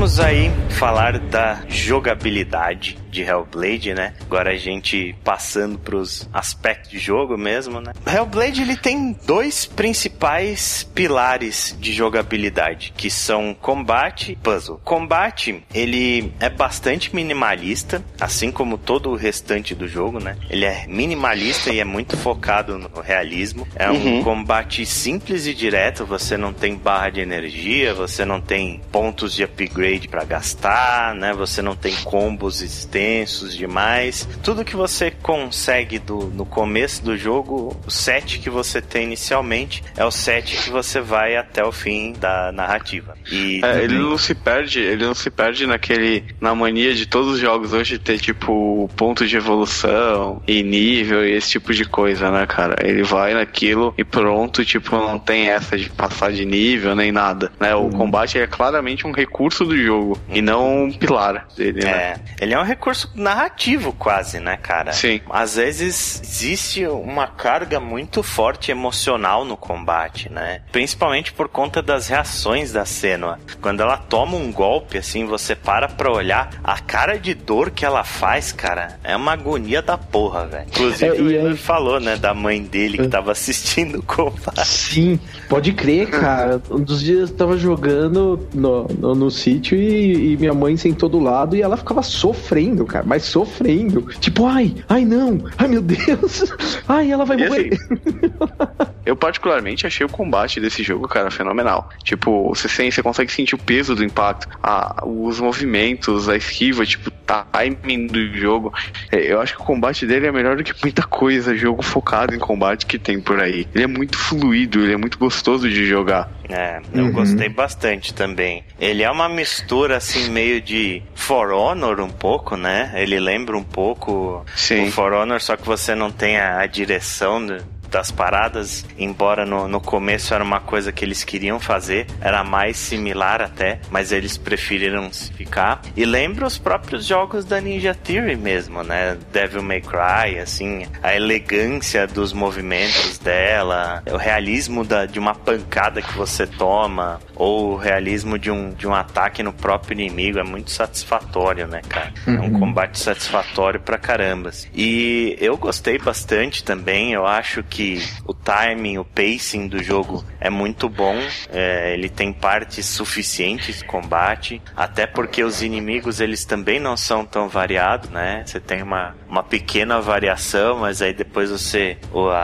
Vamos aí falar da jogabilidade de Hellblade, né? Agora a gente passando pros aspectos de jogo mesmo, né? Hellblade ele tem dois principais pilares de jogabilidade, que são combate e puzzle. Combate, ele é bastante minimalista, assim como todo o restante do jogo, né? Ele é minimalista e é muito focado no realismo. É um uhum. combate simples e direto, você não tem barra de energia, você não tem pontos de upgrade para gastar, né? Você não tem combos existentes extensos demais. Tudo que você consegue do, no começo do jogo, o set que você tem inicialmente é o set que você vai até o fim da narrativa. E é, ele não se perde, ele não se perde naquele na mania de todos os jogos hoje ter tipo ponto de evolução e nível e esse tipo de coisa, né, cara? Ele vai naquilo e pronto, tipo, não tem essa de passar de nível nem nada, né? O uhum. combate é claramente um recurso do jogo e não um pilar dele, né? É, ele é um recurso narrativo quase, né, cara? Sim. Às vezes existe uma carga muito forte emocional no combate, né? Principalmente por conta das reações da Senua. Quando ela toma um golpe, assim, você para pra olhar a cara de dor que ela faz, cara, é uma agonia da porra, velho. Inclusive, é, o Ian falou, né, da mãe dele que é. tava assistindo o combate. Sim, pode crer, cara. Um dos dias eu tava jogando no, no, no sítio e, e, minha mãe sentou do lado e ela ficava sofrendo, cara, mas sofrendo. Tipo, ai, ai não, ai meu Deus, ai, ela vai morrer. Assim, eu particularmente achei o combate desse jogo, cara, fenomenal. Tipo, você, sente, você consegue sentir o peso do impacto, a, os movimentos, a esquiva, tipo, timing do jogo. É, eu acho que o combate dele é melhor do que muita coisa, jogo focado em combate que tem por aí. Ele é muito fluido, ele é muito gostoso de jogar. É, eu uhum. gostei bastante também. Ele é uma mistura assim meio de For Honor um pouco, né? Ele lembra um pouco Sim. o For Honor, só que você não tem a, a direção das paradas, embora no, no começo era uma coisa que eles queriam fazer, era mais similar até, mas eles preferiram ficar. E lembra os próprios jogos da Ninja Theory mesmo, né? Devil May Cry, assim, a elegância dos movimentos dela, o realismo da, de uma pancada que você toma, ou o realismo de um, de um ataque no próprio inimigo, é muito satisfatório, né, cara? É um uhum. combate satisfatório pra caramba. E eu gostei bastante também, eu acho que que o timing, o pacing do jogo é muito bom. É, ele tem partes suficientes de combate, até porque os inimigos eles também não são tão variados, né? Você tem uma, uma pequena variação, mas aí depois você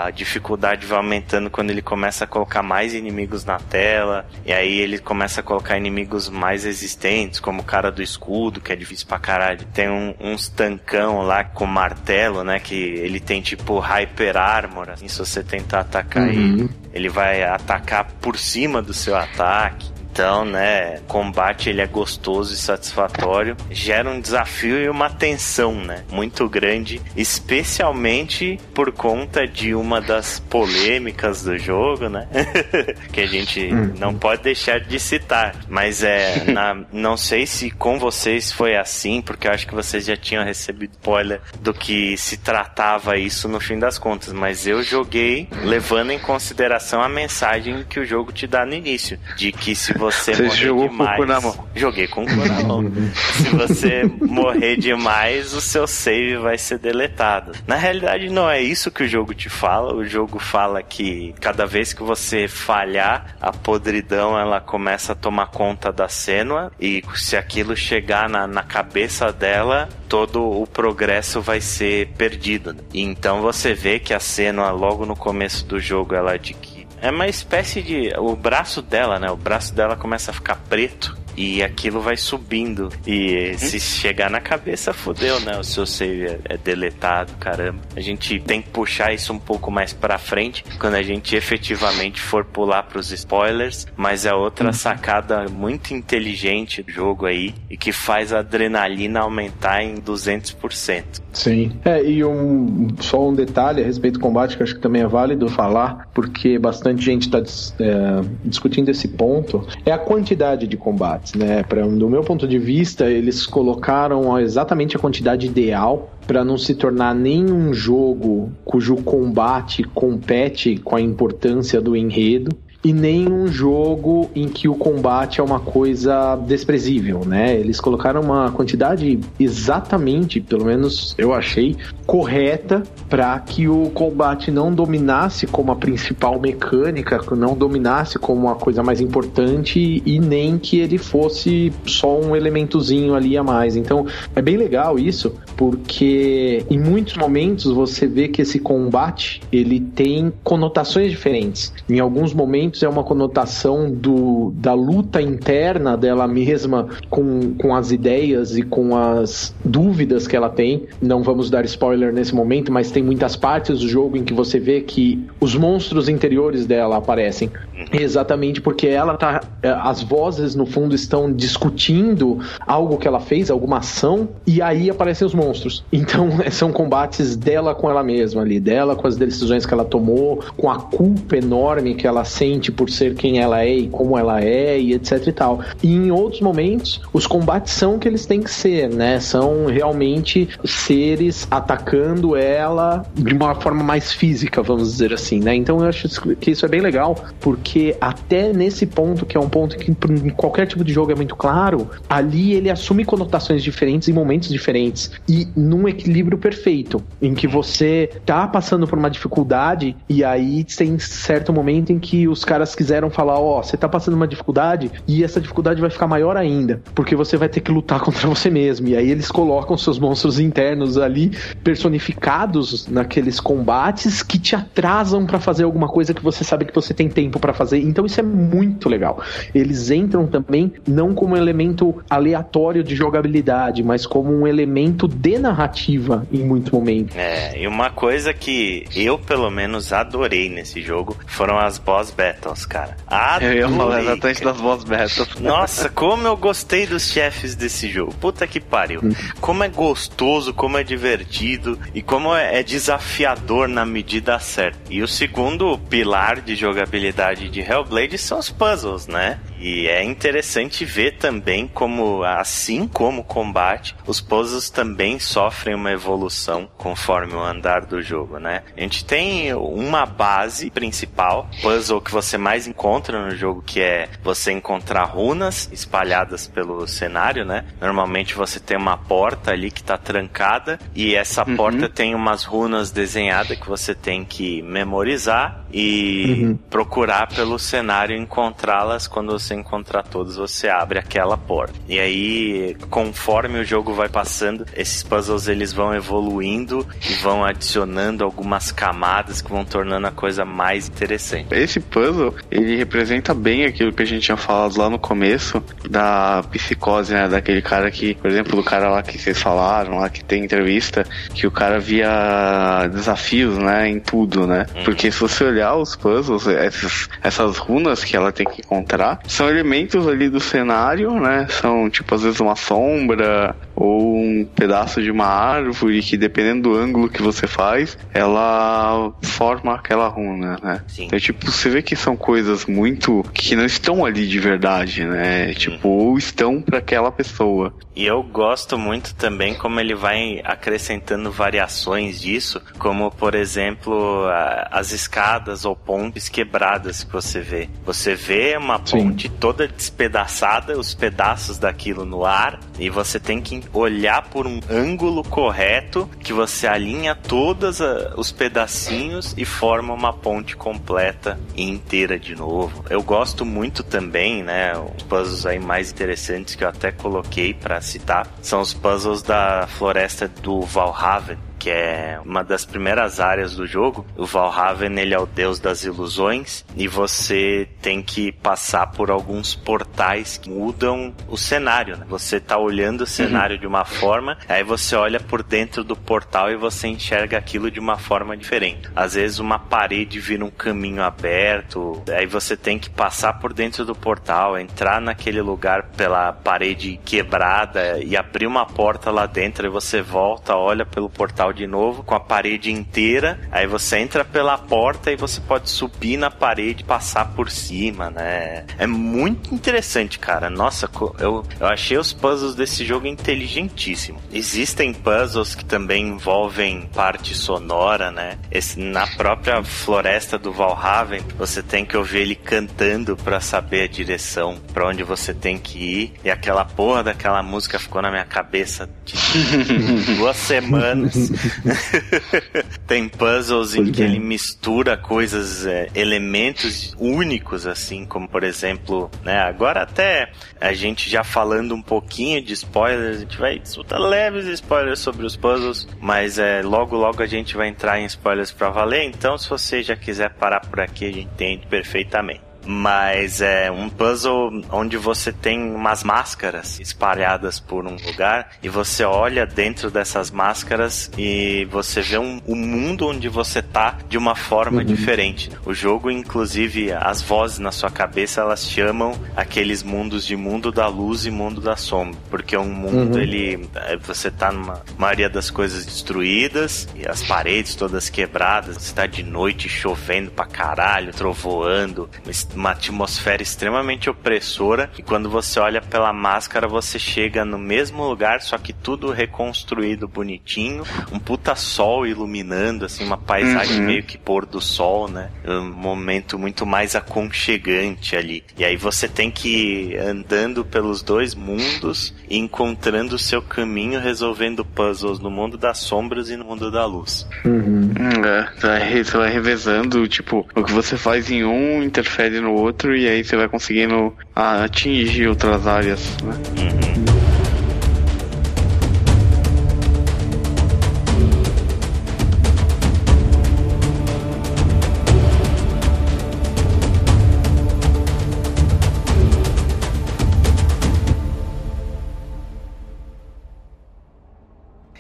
a dificuldade vai aumentando quando ele começa a colocar mais inimigos na tela, e aí ele começa a colocar inimigos mais resistentes, como o cara do escudo, que é difícil pra caralho. Tem um, uns tancão lá com martelo, né? Que ele tem tipo hyper armor, assim, você tentar atacar uhum. ele, ele vai atacar por cima do seu ataque. Então, né, combate ele é gostoso e satisfatório, gera um desafio e uma tensão, né, muito grande, especialmente por conta de uma das polêmicas do jogo, né, que a gente uhum. não pode deixar de citar. Mas é, na, não sei se com vocês foi assim, porque eu acho que vocês já tinham recebido spoiler do que se tratava isso no fim das contas, mas eu joguei levando em consideração a mensagem que o jogo te dá no início, de que se você, você morrer jogou demais. Com o cu na mão. Joguei com o cu na mão. Se você morrer demais, o seu save vai ser deletado. Na realidade, não é isso que o jogo te fala. O jogo fala que cada vez que você falhar, a podridão ela começa a tomar conta da Senua. E se aquilo chegar na, na cabeça dela, todo o progresso vai ser perdido. E então você vê que a Senua, logo no começo do jogo, ela adquire é uma espécie de. O braço dela, né? O braço dela começa a ficar preto e aquilo vai subindo. E se chegar na cabeça, fodeu, né? O seu save é, é, deletado, caramba. A gente tem que puxar isso um pouco mais pra frente quando a gente efetivamente for pular pros spoilers. Mas é outra uhum. sacada muito inteligente do jogo aí e que faz a adrenalina aumentar em 200%. Sim. É, e um, só um detalhe a respeito do combate que acho que também é válido falar, porque bastante gente está é, discutindo esse ponto, é a quantidade de combate combates, né? Pra, do meu ponto de vista, eles colocaram exatamente a quantidade ideal para não se tornar nenhum jogo cujo combate compete com a importância do enredo e nem um jogo em que o combate é uma coisa desprezível, né? Eles colocaram uma quantidade exatamente, pelo menos eu achei, correta para que o combate não dominasse como a principal mecânica, não dominasse como a coisa mais importante e nem que ele fosse só um elementozinho ali a mais. Então é bem legal isso, porque em muitos momentos você vê que esse combate ele tem conotações diferentes. Em alguns momentos momentos é uma conotação do, da luta interna dela mesma com, com as ideias e com as dúvidas que ela tem. Não vamos dar spoiler nesse momento, mas tem muitas partes do jogo em que você vê que os monstros interiores dela aparecem. Exatamente porque ela tá. É, as vozes no fundo estão discutindo algo que ela fez, alguma ação, e aí aparecem os monstros. Então são combates dela com ela mesma ali, dela com as decisões que ela tomou, com a culpa enorme que ela sente por ser quem ela é e como ela é, e etc e tal. E em outros momentos, os combates são o que eles têm que ser, né? São realmente seres atacando ela de uma forma mais física, vamos dizer assim, né? Então eu acho que isso é bem legal, porque até nesse ponto, que é um ponto que em qualquer tipo de jogo é muito claro, ali ele assume conotações diferentes em momentos diferentes e num equilíbrio perfeito, em que você tá passando por uma dificuldade e aí tem certo momento em que os caras quiseram falar, ó, oh, você tá passando uma dificuldade e essa dificuldade vai ficar maior ainda, porque você vai ter que lutar contra você mesmo. E aí eles colocam seus monstros internos ali personificados naqueles combates que te atrasam para fazer alguma coisa que você sabe que você tem tempo para fazer. Então isso é muito legal. Eles entram também não como um elemento aleatório de jogabilidade, mas como um elemento de narrativa em muito momento. É, e uma coisa que eu pelo menos adorei nesse jogo foram as boss battles, cara. Adorei, eu ia falar exatamente das boss battles. Nossa, como eu gostei dos chefes desse jogo. Puta que pariu. Hum. Como é gostoso, como é divertido e como é, é desafiador na medida certa. E o segundo pilar de jogabilidade de Hellblade são os puzzles, né? E é interessante ver também como, assim como o combate, os puzzles também sofrem uma evolução conforme o andar do jogo, né? A gente tem uma base principal, puzzle que você mais encontra no jogo, que é você encontrar runas espalhadas pelo cenário, né? Normalmente você tem uma porta ali que está trancada e essa uhum. porta tem umas runas desenhadas que você tem que memorizar e uhum. procurar pelo cenário encontrá-las quando você encontrar todas você abre aquela porta. E aí conforme o jogo vai passando esses puzzles eles vão evoluindo e vão adicionando algumas camadas que vão tornando a coisa mais interessante. Esse puzzle ele representa bem aquilo que a gente tinha falado lá no começo da psicose né daquele cara que por exemplo do cara lá que vocês falaram lá que tem entrevista que o cara via desafios né em tudo né? Uhum. porque se você olhar os puzzles, essas, essas runas que ela tem que encontrar, são elementos ali do cenário, né? São tipo às vezes uma sombra ou um pedaço de uma árvore que dependendo do ângulo que você faz, ela forma aquela runa, né? Sim. Então, tipo, você vê que são coisas muito que não estão ali de verdade, né? Tipo, ou estão para aquela pessoa. E eu gosto muito também como ele vai acrescentando variações disso, como por exemplo, as escadas ou pontes quebradas que você vê. Você vê uma ponte Sim. Toda despedaçada, os pedaços daquilo no ar, e você tem que olhar por um ângulo correto que você alinha todos os pedacinhos e forma uma ponte completa e inteira de novo. Eu gosto muito também, né, os puzzles aí mais interessantes que eu até coloquei para citar, são os puzzles da floresta do Valhaven que é uma das primeiras áreas do jogo. O Valhaven, ele é o deus das ilusões e você tem que passar por alguns portais que mudam o cenário, né? Você tá olhando o cenário uhum. de uma forma, aí você olha por dentro do portal e você enxerga aquilo de uma forma diferente. Às vezes uma parede vira um caminho aberto, aí você tem que passar por dentro do portal, entrar naquele lugar pela parede quebrada e abrir uma porta lá dentro e você volta, olha pelo portal de novo, com a parede inteira. Aí você entra pela porta e você pode subir na parede e passar por cima, né? É muito interessante, cara. Nossa, eu, eu achei os puzzles desse jogo inteligentíssimo. Existem puzzles que também envolvem parte sonora, né? Esse, na própria floresta do Valhaven, você tem que ouvir ele cantando para saber a direção para onde você tem que ir. E aquela porra daquela música ficou na minha cabeça de duas semanas. Tem puzzles em que ele mistura coisas, é, elementos únicos, assim, como por exemplo, né? Agora até a gente já falando um pouquinho de spoilers, a gente vai soltar leves spoilers sobre os puzzles, mas é, logo logo a gente vai entrar em spoilers para valer, então se você já quiser parar por aqui, a gente entende perfeitamente. Mas é um puzzle onde você tem umas máscaras espalhadas por um lugar e você olha dentro dessas máscaras e você vê um, o mundo onde você tá de uma forma uhum. diferente. O jogo, inclusive, as vozes na sua cabeça, elas chamam aqueles mundos de mundo da luz e mundo da sombra, porque um mundo, uhum. ele é, você tá numa maioria das coisas destruídas e as paredes todas quebradas, você tá de noite chovendo pra caralho, trovoando, uma atmosfera extremamente opressora e quando você olha pela máscara, você chega no mesmo lugar, só que tudo reconstruído bonitinho, um puta sol iluminando assim uma paisagem uhum. meio que pôr do sol, né? Um momento muito mais aconchegante ali. E aí você tem que ir andando pelos dois mundos e encontrando o seu caminho resolvendo puzzles no mundo das sombras e no mundo da luz. Uhum. É, você vai revezando, tipo, o que você faz em um interfere no outro e aí você vai conseguindo atingir outras áreas, né? Uhum.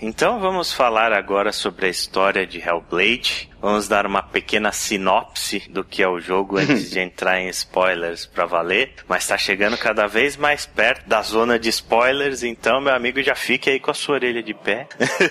Então vamos falar agora sobre a história de Hellblade, Vamos dar uma pequena sinopse do que é o jogo antes de entrar em spoilers para valer, mas está chegando cada vez mais perto da zona de spoilers, então meu amigo já fique aí com a sua orelha de pé.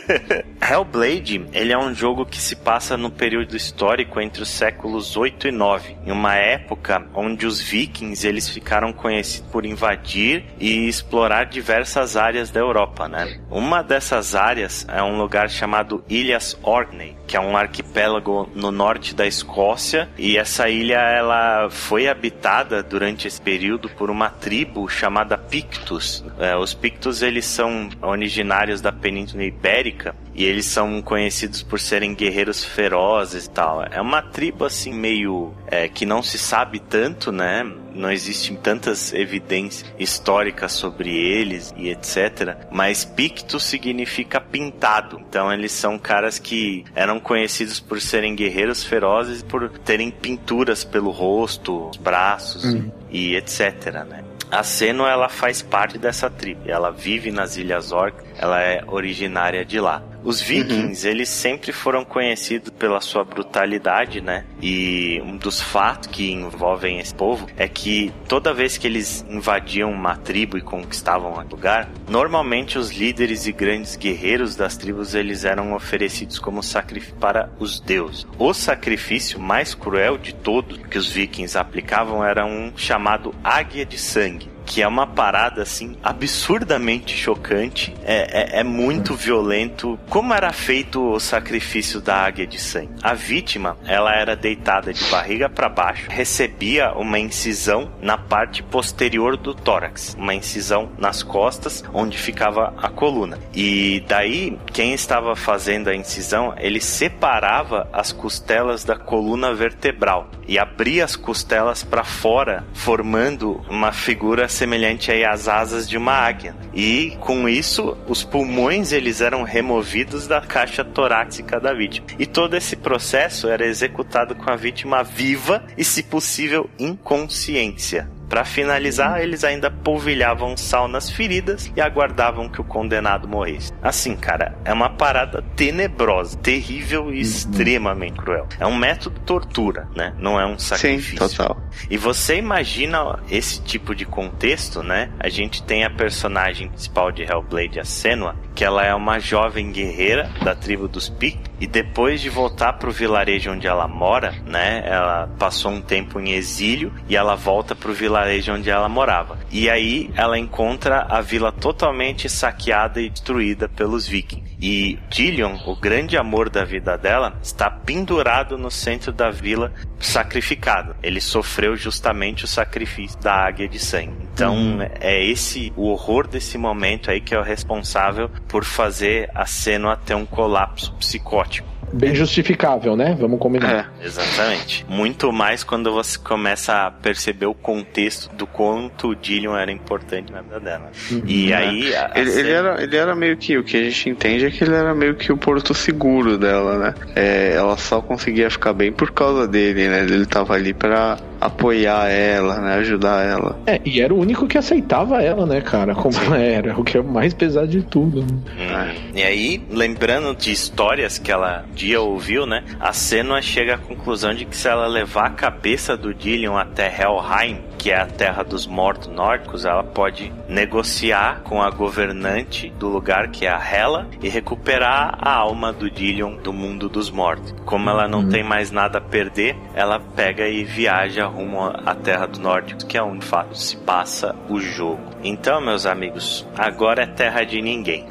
Hellblade, ele é um jogo que se passa no período histórico entre os séculos 8 e 9, em uma época onde os vikings eles ficaram conhecidos por invadir e explorar diversas áreas da Europa, né? Uma dessas áreas é um lugar chamado Ilhas Orkney, que é um arquipélago no norte da Escócia, e essa ilha ela foi habitada durante esse período por uma tribo chamada Pictus. É, os Pictus eles são originários da Península Ibérica e eles são conhecidos por serem guerreiros ferozes e tal. É uma tribo assim meio é, que não se sabe tanto, né? Não existem tantas evidências históricas sobre eles e etc. Mas picto significa pintado. Então eles são caras que eram conhecidos por serem guerreiros ferozes e por terem pinturas pelo rosto, braços hum. e etc. Né? A Seno ela faz parte dessa tribo. Ela vive nas Ilhas Orc, ela é originária de lá. Os vikings, uhum. eles sempre foram conhecidos pela sua brutalidade, né? E um dos fatos que envolvem esse povo é que toda vez que eles invadiam uma tribo e conquistavam um lugar, normalmente os líderes e grandes guerreiros das tribos eles eram oferecidos como sacrifício para os deuses. O sacrifício mais cruel de todos que os vikings aplicavam era um chamado águia de sangue que é uma parada assim absurdamente chocante, é, é, é, muito violento. Como era feito o sacrifício da águia de sangue? A vítima, ela era deitada de barriga para baixo, recebia uma incisão na parte posterior do tórax, uma incisão nas costas, onde ficava a coluna. E daí, quem estava fazendo a incisão, ele separava as costelas da coluna vertebral e abria as costelas para fora, formando uma figura semelhante aí às asas de uma águia. E com isso, os pulmões eles eram removidos da caixa torácica da vítima. E todo esse processo era executado com a vítima viva e, se possível, inconsciência. Para finalizar, eles ainda polvilhavam sal nas feridas e aguardavam que o condenado morresse. Assim, cara, é uma parada tenebrosa, terrível e uhum. extremamente cruel. É um método de tortura, né? Não é um sacrifício. Sim, total. E você imagina esse tipo de contexto, né? A gente tem a personagem principal de Hellblade, a Senua, que ela é uma jovem guerreira da tribo dos Pik e depois de voltar para o vilarejo onde ela mora, né? Ela passou um tempo em exílio e ela volta para o vilarejo onde ela morava. E aí ela encontra a vila totalmente saqueada e destruída pelos vikings. E Gillian, o grande amor da vida dela, está pendurado no centro da vila, sacrificado. Ele sofreu justamente o sacrifício da águia de sangue. Então, uhum. é esse o horror desse momento aí que é o responsável por fazer a cena ter um colapso psicótico. Bem justificável, né? Vamos combinar. É, exatamente. Muito mais quando você começa a perceber o contexto do quanto o Dillion era importante na vida dela. Uhum. E aí. A, a ele, cena... ele, era, ele era meio que. O que a gente entende é que ele era meio que o porto seguro dela, né? É, ela só conseguia ficar bem por causa dele, né? Ele tava ali pra apoiar ela, né? Ajudar ela. É, e era o único que aceitava ela, né, cara? Como era, o que é mais pesado de tudo. Né? Hum. E aí, lembrando de histórias que ela um dia ouviu, né? A Senua chega à conclusão de que se ela levar a cabeça do Dillion até Helheim, que é a terra dos mortos nórdicos, ela pode negociar com a governante do lugar, que é a Hela, e recuperar a alma do Dillion do mundo dos mortos. Como ela não uhum. tem mais nada a perder, ela pega e viaja rumo à terra dos nórdicos, que é onde de fato se passa o jogo. Então, meus amigos, agora é terra de ninguém.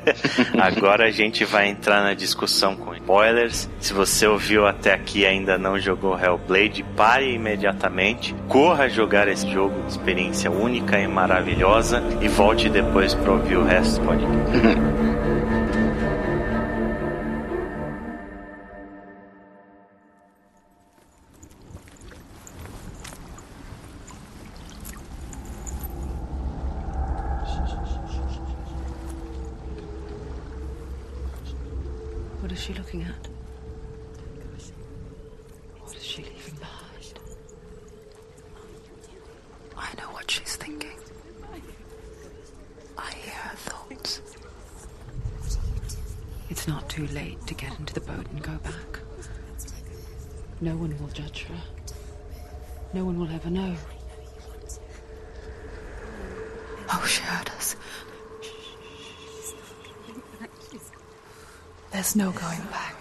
agora a gente vai entrar na discussão com spoilers. Se você ouviu até aqui e ainda não jogou Hellblade, pare imediatamente, corra jogar esse jogo, experiência única e maravilhosa, e volte depois para ouvir o resto do podcast. no one will ever know. Oh, she heard us. There's no going back.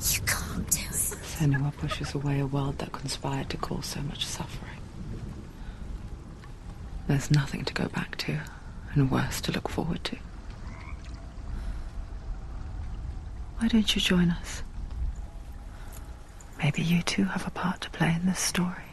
You can't do it. Senua pushes away a world that conspired to cause so much suffering. There's nothing to go back to, and worse to look forward to. Why don't you join us? Maybe you too have a part to play in this story.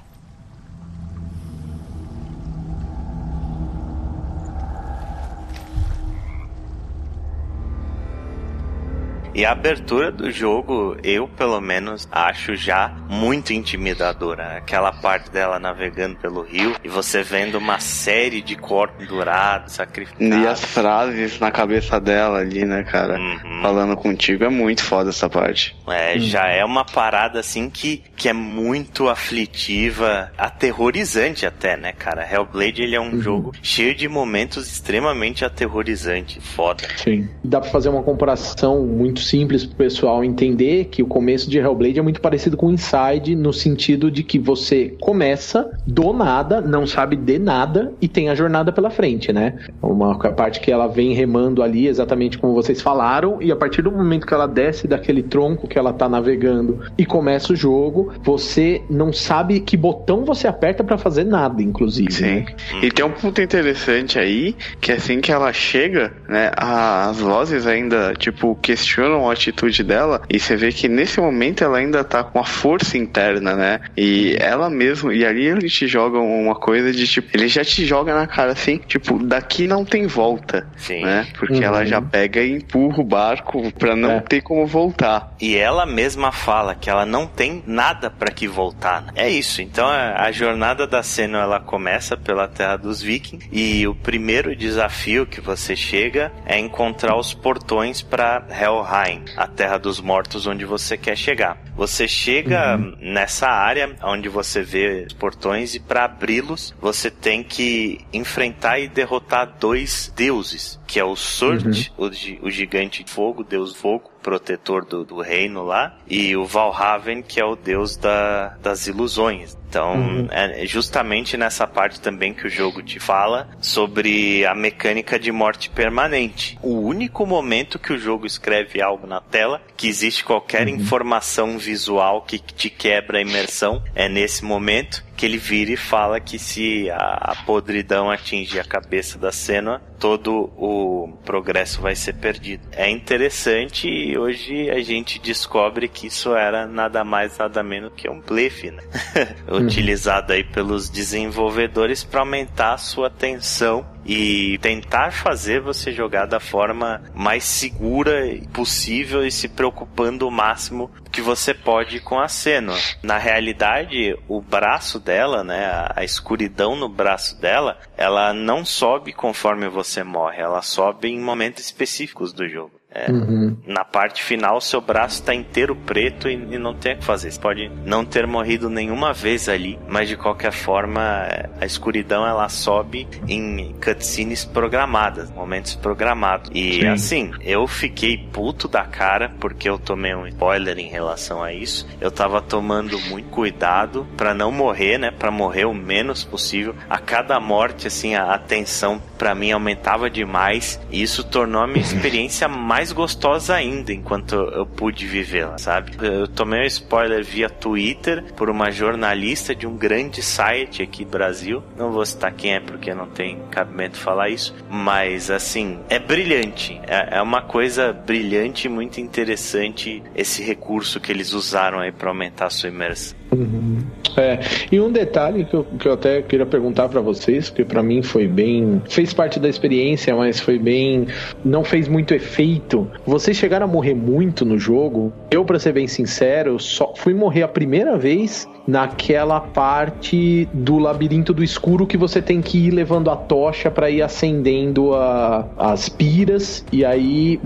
E a abertura do jogo, eu pelo menos acho já muito intimidadora. Aquela parte dela navegando pelo rio e você vendo uma série de corpos dourados, sacrificados. E as frases na cabeça dela ali, né, cara? Uhum. Falando contigo é muito foda essa parte. É, uhum. já é uma parada assim que, que é muito aflitiva, aterrorizante até, né, cara? Hellblade ele é um uhum. jogo cheio de momentos extremamente aterrorizantes, foda. Sim. Dá pra fazer uma comparação muito simples pro pessoal entender que o começo de Hellblade é muito parecido com Inside, no sentido de que você começa do nada, não sabe de nada e tem a jornada pela frente, né? Uma parte que ela vem remando ali, exatamente como vocês falaram, e a partir do momento que ela desce daquele tronco que ela tá navegando e começa o jogo, você não sabe que botão você aperta para fazer nada, inclusive. Sim. Né? E tem um ponto interessante aí, que assim que ela chega, né, as vozes ainda, tipo, questionam a atitude dela e você vê que nesse momento ela ainda tá com a força interna, né? E ela mesmo, e ali ele te joga uma coisa de tipo, ele já te joga na cara assim, tipo, daqui não tem volta, Sim. né? Porque uhum. ela já pega e empurra o barco pra não é. ter como voltar. E ela mesma fala que ela não tem nada para que voltar. Né? É isso. Então a, a jornada da cena ela começa pela terra dos vikings e o primeiro desafio que você chega é encontrar os portões para Helheim a terra dos mortos, onde você quer chegar. Você chega uhum. nessa área onde você vê os portões e para abri-los você tem que enfrentar e derrotar dois deuses, que é o Surt, uhum. o, o gigante de fogo, deus fogo, protetor do, do reino lá, e o Valhaven, que é o deus da, das ilusões. Então, uhum. é justamente nessa parte também que o jogo te fala sobre a mecânica de morte permanente. O único momento que o jogo escreve algo na tela, que existe qualquer uhum. informação visual que te quebra a imersão, é nesse momento que ele vira e fala que se a, a podridão atingir a cabeça da cena, todo o progresso vai ser perdido. É interessante e hoje a gente descobre que isso era nada mais nada menos que um blefe, né? utilizado aí pelos desenvolvedores para aumentar a sua tensão e tentar fazer você jogar da forma mais segura possível e se preocupando o máximo que você pode com a cena. Na realidade, o braço dela, né, a escuridão no braço dela, ela não sobe conforme você morre, ela sobe em momentos específicos do jogo. É, uhum. Na parte final, seu braço tá inteiro preto e, e, não tem o que fazer. Você pode não ter morrido nenhuma vez ali, mas de qualquer forma, a escuridão ela sobe em cutscenes programadas, momentos programados. E Sim. assim, eu fiquei puto da cara porque eu tomei um spoiler em relação a isso. Eu tava tomando muito cuidado para não morrer, né? Para morrer o menos possível. A cada morte, assim, a, a tensão para mim aumentava demais. E isso tornou a minha experiência mais gostosa ainda enquanto eu pude vivê-la, sabe? Eu tomei um spoiler via Twitter por uma jornalista de um grande site aqui do Brasil. Não vou citar quem é porque não tem cabimento falar isso, mas assim, é brilhante. É, é uma coisa brilhante e muito interessante esse recurso que eles usaram aí para aumentar a sua imersão. Uhum. É, e um detalhe que eu, que eu até queria perguntar para vocês, que para mim foi bem. fez parte da experiência, mas foi bem. não fez muito efeito. Vocês chegaram a morrer muito no jogo? Eu, para ser bem sincero, só fui morrer a primeira vez naquela parte do labirinto do escuro que você tem que ir levando a tocha para ir acendendo a, as piras e aí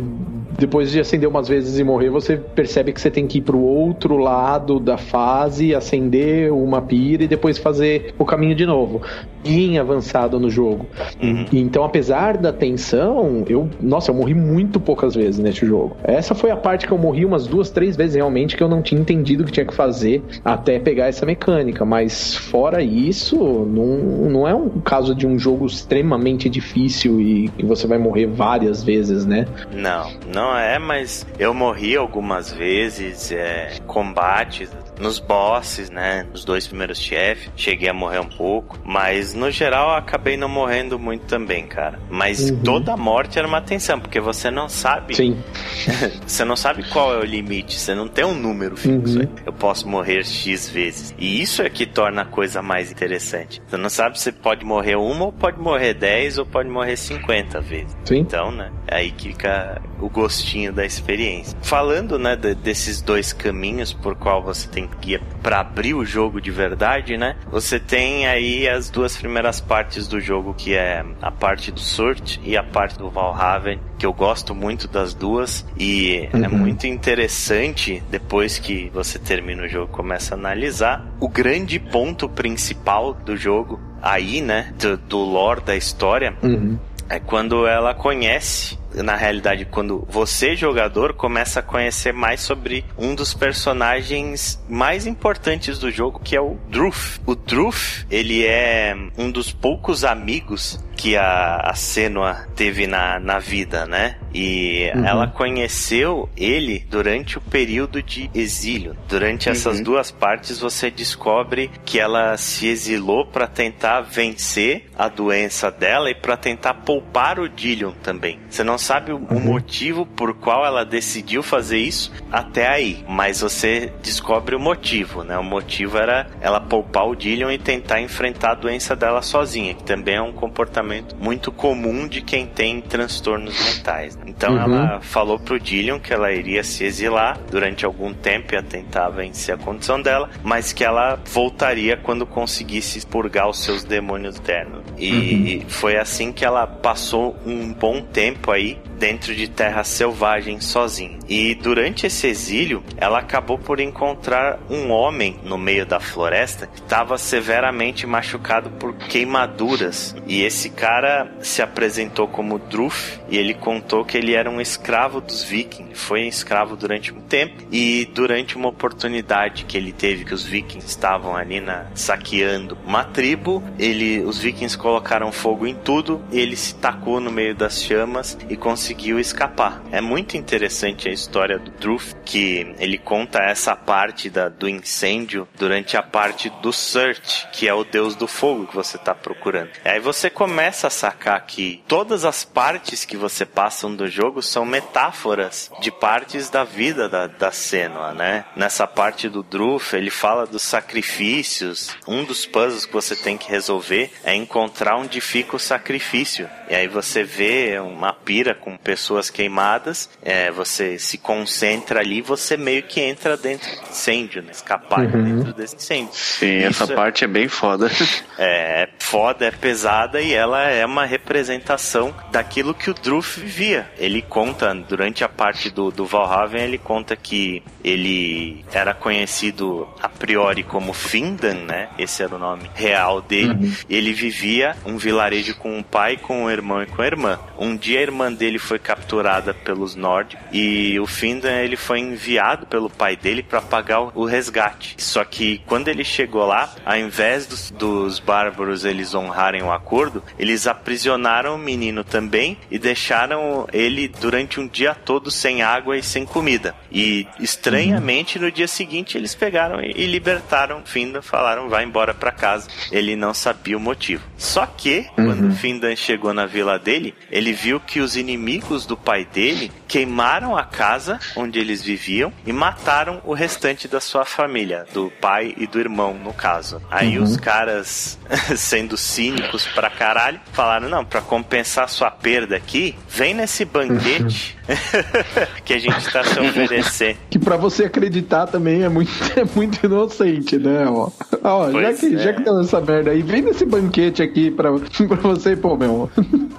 depois de acender umas vezes e morrer, você percebe que você tem que ir pro outro lado da fase, acender uma pira e depois fazer o caminho de novo. Bem avançado no jogo. Uhum. Então, apesar da tensão, eu, nossa, eu morri muito poucas vezes nesse jogo. Essa foi a parte que eu morri umas duas, três vezes realmente que eu não tinha entendido o que tinha que fazer até pegar essa mecânica. Mas fora isso, não, não é um caso de um jogo extremamente difícil e que você vai morrer várias vezes, né? Não, não é, mas eu morri algumas vezes, é, combates nos bosses, né? Nos dois primeiros chefes, cheguei a morrer um pouco, mas no geral acabei não morrendo muito também, cara. Mas uhum. toda morte era uma tensão, porque você não sabe. Sim. você não sabe qual é o limite, você não tem um número fixo. Uhum. Eu posso morrer X vezes. E isso é que torna a coisa mais interessante. Você não sabe se pode morrer uma, ou pode morrer 10, ou pode morrer 50 vezes. Sim. Então, né? É aí que fica o gostinho da experiência. Falando, né, de, desses dois caminhos por qual você tem guia para abrir o jogo de verdade, né? Você tem aí as duas primeiras partes do jogo, que é a parte do Surt e a parte do Valhaven, que eu gosto muito das duas e é uhum. é muito interessante depois que você termina o jogo, começa a analisar o grande ponto principal do jogo aí, né, do, do lore da história. Uhum. É quando ela conhece na realidade, quando você, jogador, começa a conhecer mais sobre um dos personagens mais importantes do jogo, que é o Druth. O Druth, ele é um dos poucos amigos que a, a Senua teve na, na vida, né? E uhum. ela conheceu ele durante o período de exílio. Durante uhum. essas duas partes, você descobre que ela se exilou para tentar vencer a doença dela e para tentar poupar o Dillion também. Você não sabe o, uhum. motivo por qual ela decidiu fazer isso até aí, mas você descobre o motivo, né? O motivo era ela poupar o Dillion e tentar enfrentar a doença dela sozinha, que também é um comportamento muito comum de quem tem transtornos mentais. Né? Então uhum. ela falou pro Dillion que ela iria se exilar durante algum tempo e tentar vencer a condição dela, mas que ela voltaria quando conseguisse purgar os seus demônios internos. E uhum. foi assim que ela passou um bom tempo aí week dentro de terra selvagem sozinha. E durante esse exílio, ela acabou por encontrar um homem no meio da floresta que estava severamente machucado por queimaduras. E esse cara se apresentou como Druf e ele contou que ele era um escravo dos vikings. Foi escravo durante um tempo e durante uma oportunidade que ele teve que os vikings estavam ali na, saqueando uma tribo, ele, os vikings colocaram fogo em tudo, ele se tacou no meio das chamas e conseguiu escapar. É muito interessante a história do Druth, que ele conta essa parte da, do incêndio durante a parte do Search, que é o deus do fogo que você está procurando. Aí você começa a sacar que todas as partes que você passam do jogo são metáforas de partes da vida da, da Senua, né? Nessa parte do Druth, ele fala dos sacrifícios. Um dos puzzles que você tem que resolver é encontrar onde fica o sacrifício. E aí você vê uma pira com pessoas queimadas, é, você se concentra ali, você meio que entra dentro do incêndio, né? Escapar uhum. dentro desse incêndio. Sim, Isso essa é, parte é bem foda. É, é foda, é pesada e ela é uma representação daquilo que o Druff vivia. Ele conta, durante a parte do, do Valhaven, ele conta que ele era conhecido a priori como Findan, né? Esse era o nome real dele. Uhum. Ele vivia um vilarejo com um pai, com um irmão e com a irmã. Um dia a irmã dele foi capturada pelos nórdicos e o Findan ele foi enviado pelo pai dele para pagar o resgate. Só que quando ele chegou lá, ao invés dos, dos bárbaros eles honrarem o acordo, eles aprisionaram o menino também e deixaram ele durante um dia todo sem água e sem comida. E estranhamente uhum. no dia seguinte eles pegaram e libertaram Findan, falaram vai embora para casa. Ele não sabia o motivo. Só que uhum. quando Findan chegou na vila dele, ele viu que os inimigos do pai dele queimaram a casa onde eles viviam e mataram o restante da sua família, do pai e do irmão, no caso. Aí uhum. os caras, sendo cínicos pra caralho, falaram: não, pra compensar sua perda aqui, vem nesse banquete que a gente tá se oferecer. Que pra você acreditar também é muito, é muito inocente, né? Ó, ó já, que, é. já que deu essa merda aí, vem nesse banquete aqui pra, pra você, pô, meu.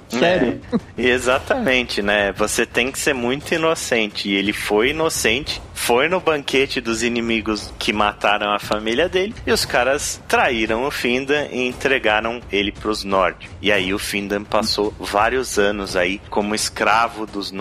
Sério? É, exatamente, né? Você tem que ser muito inocente. E ele foi inocente, foi no banquete dos inimigos que mataram a família dele, e os caras traíram o Findan e entregaram ele pros nórdicos. E aí o Findan passou vários anos aí como escravo dos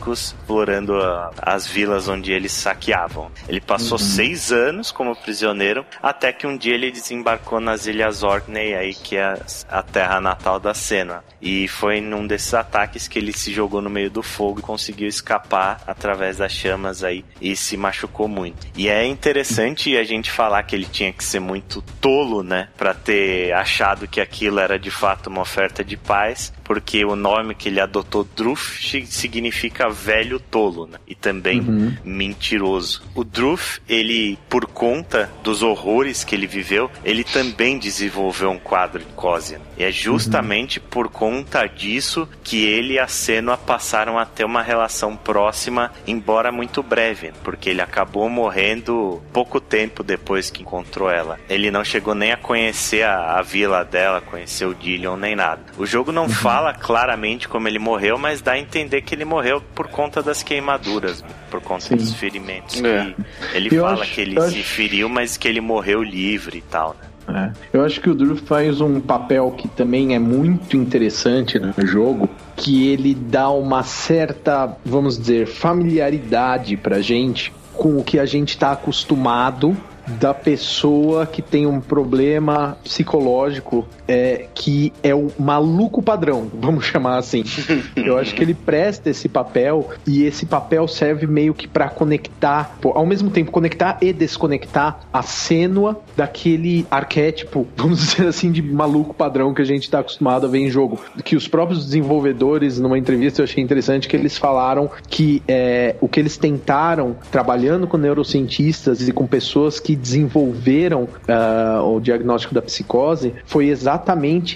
nórdicos, explorando a, as vilas onde eles saqueavam. Ele passou uhum. seis anos como prisioneiro, até que um dia ele desembarcou nas Ilhas Orkney, aí que é a terra natal da Senna. E foi num desses ataques que ele se jogou no meio do fogo e conseguiu escapar através das chamas aí e se machucou muito. E é interessante a gente falar que ele tinha que ser muito tolo, né, para ter achado que aquilo era de fato uma oferta de paz, porque o nome que ele adotou, Druf, significa velho tolo, né? E também uhum. mentiroso. O Druf, ele, por conta dos horrores que ele viveu, ele também desenvolveu um quadro de Cosian. E é justamente uhum. por conta disso que ele e a Senua passaram a ter uma relação próxima, embora muito breve, porque ele acabou morrendo pouco tempo depois que encontrou ela. Ele não chegou nem a conhecer a, a vila dela, conhecer o Dillion nem nada. O jogo não uhum. fala fala claramente como ele morreu, mas dá a entender que ele morreu por conta das queimaduras, por conta Sim. dos ferimentos. É. ele eu fala acho, que ele se acho... feriu, mas que ele morreu livre e tal, né? É. Eu acho que o Drew faz um papel que também é muito interessante no jogo, que ele dá uma certa, vamos dizer, familiaridade pra gente com o que a gente está acostumado da pessoa que tem um problema psicológico é, que é o maluco padrão, vamos chamar assim. Eu acho que ele presta esse papel e esse papel serve meio que para conectar, ao mesmo tempo conectar e desconectar a cênua daquele arquétipo, vamos dizer assim, de maluco padrão que a gente está acostumado a ver em jogo. Que os próprios desenvolvedores, numa entrevista, eu achei interessante que eles falaram que é, o que eles tentaram trabalhando com neurocientistas e com pessoas que desenvolveram uh, o diagnóstico da psicose foi exatamente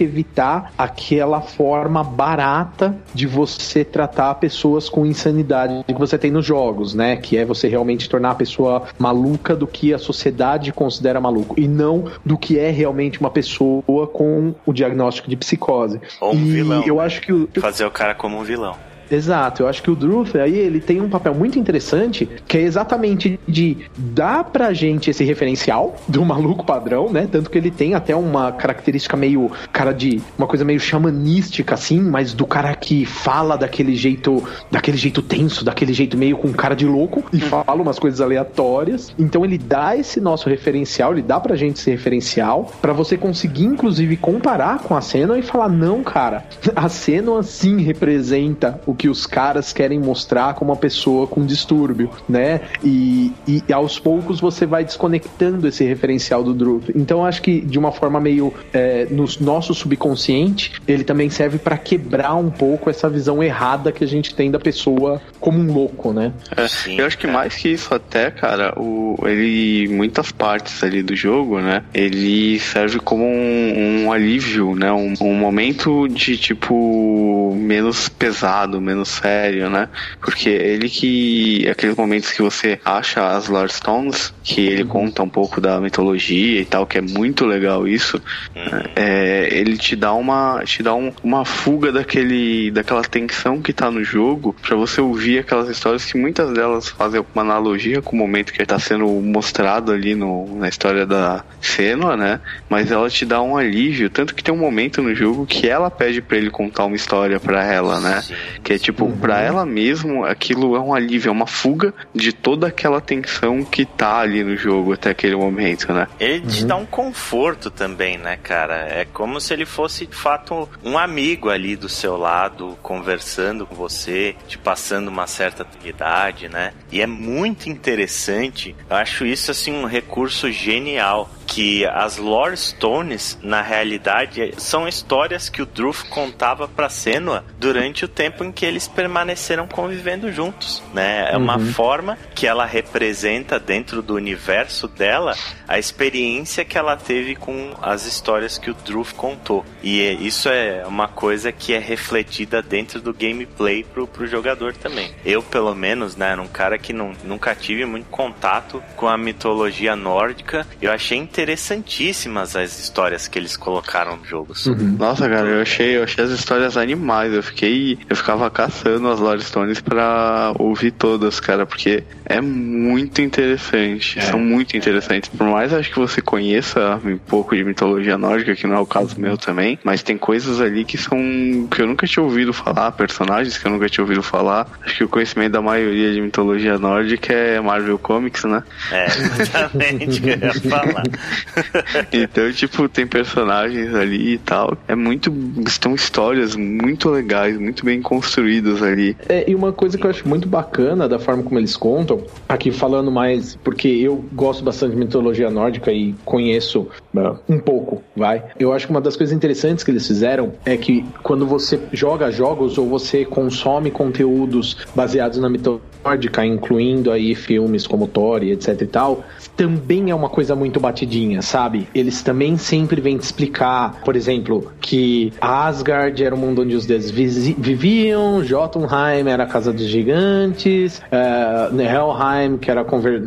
evitar aquela forma barata de você tratar pessoas com insanidade que você tem nos jogos, né? Que é você realmente tornar a pessoa maluca do que a sociedade considera maluco e não do que é realmente uma pessoa com o diagnóstico de psicose. Ou um e vilão. Eu acho que o... fazer o cara como um vilão. Exato, eu acho que o Druth aí ele tem um papel muito interessante, que é exatamente de dar pra gente esse referencial do maluco padrão, né? Tanto que ele tem até uma característica meio cara de uma coisa meio xamanística assim, mas do cara que fala daquele jeito, daquele jeito tenso, daquele jeito meio com cara de louco e uhum. fala umas coisas aleatórias. Então ele dá esse nosso referencial, ele dá pra gente esse referencial para você conseguir inclusive comparar com a cena e falar não, cara, a cena sim representa o que os caras querem mostrar como uma pessoa com distúrbio, né? E, e aos poucos você vai desconectando esse referencial do Druth. Então acho que de uma forma meio é, no nosso subconsciente, ele também serve para quebrar um pouco essa visão errada que a gente tem da pessoa como um louco, né? É, eu acho que mais que isso até, cara, o, ele muitas partes ali do jogo, né? Ele serve como um, um alívio, né? Um, um momento de tipo menos pesado, menos sério, né? Porque ele que. Aqueles momentos que você acha as Lord Stones, que ele uhum. conta um pouco da mitologia e tal, que é muito legal isso. Uhum. É, ele te dá uma. te dá um, uma fuga daquele. daquela tensão que tá no jogo para você ouvir aquelas histórias que muitas delas fazem uma analogia com o momento que está sendo mostrado ali no, na história da Senua, né? Mas ela te dá um alívio, tanto que tem um momento no jogo que ela pede para ele contar uma história para ela, né? Que é tipo, uhum. para ela mesmo, aquilo é um alívio, é uma fuga de toda aquela tensão que tá ali no jogo até aquele momento, né? Ele te uhum. dá um conforto também, né, cara? É como se ele fosse de fato um amigo ali do seu lado, conversando com você, te passando uma certa atividade, né? E é muito interessante. Eu acho isso assim um recurso genial que as Lore Stones, na realidade, são histórias que o Druth contava para Senua durante o tempo em que eles permaneceram convivendo juntos, né? É uma uhum. forma que ela representa dentro do universo dela a experiência que ela teve com as histórias que o Druth contou. E isso é uma coisa que é refletida dentro do gameplay pro, pro jogador também. Eu, pelo menos, né, era um cara que não, nunca tive muito contato com a mitologia nórdica. Eu achei interessantíssimas as histórias que eles colocaram no jogo. Uhum. Nossa, cara, eu achei, eu achei as histórias animais. Eu fiquei, eu ficava caçando as Lore Stones pra ouvir todas, cara, porque é muito interessante. É. São muito interessantes. Por mais acho que você conheça um pouco de mitologia nórdica, que não é o caso meu também, mas tem coisas ali que são que eu nunca tinha ouvido falar, personagens que eu nunca tinha ouvido falar. Acho que o conhecimento da maioria de mitologia nórdica é Marvel Comics, né? É, exatamente que eu ia falar. então, tipo, tem personagens ali e tal. É muito. Estão histórias muito legais, muito bem construídas ali. É, e uma coisa que eu acho muito bacana da forma como eles contam, aqui falando mais, porque eu gosto bastante de mitologia nórdica e conheço uh, um pouco, vai. Eu acho que uma das coisas interessantes que eles fizeram é que quando você joga jogos ou você consome conteúdos baseados na mitologia nórdica, incluindo aí filmes como Thor e etc e tal, também é uma coisa muito sabe? Eles também sempre vêm te explicar, por exemplo, que Asgard era o mundo onde os deuses viviam, Jotunheim era a casa dos gigantes, uh, Helheim, que era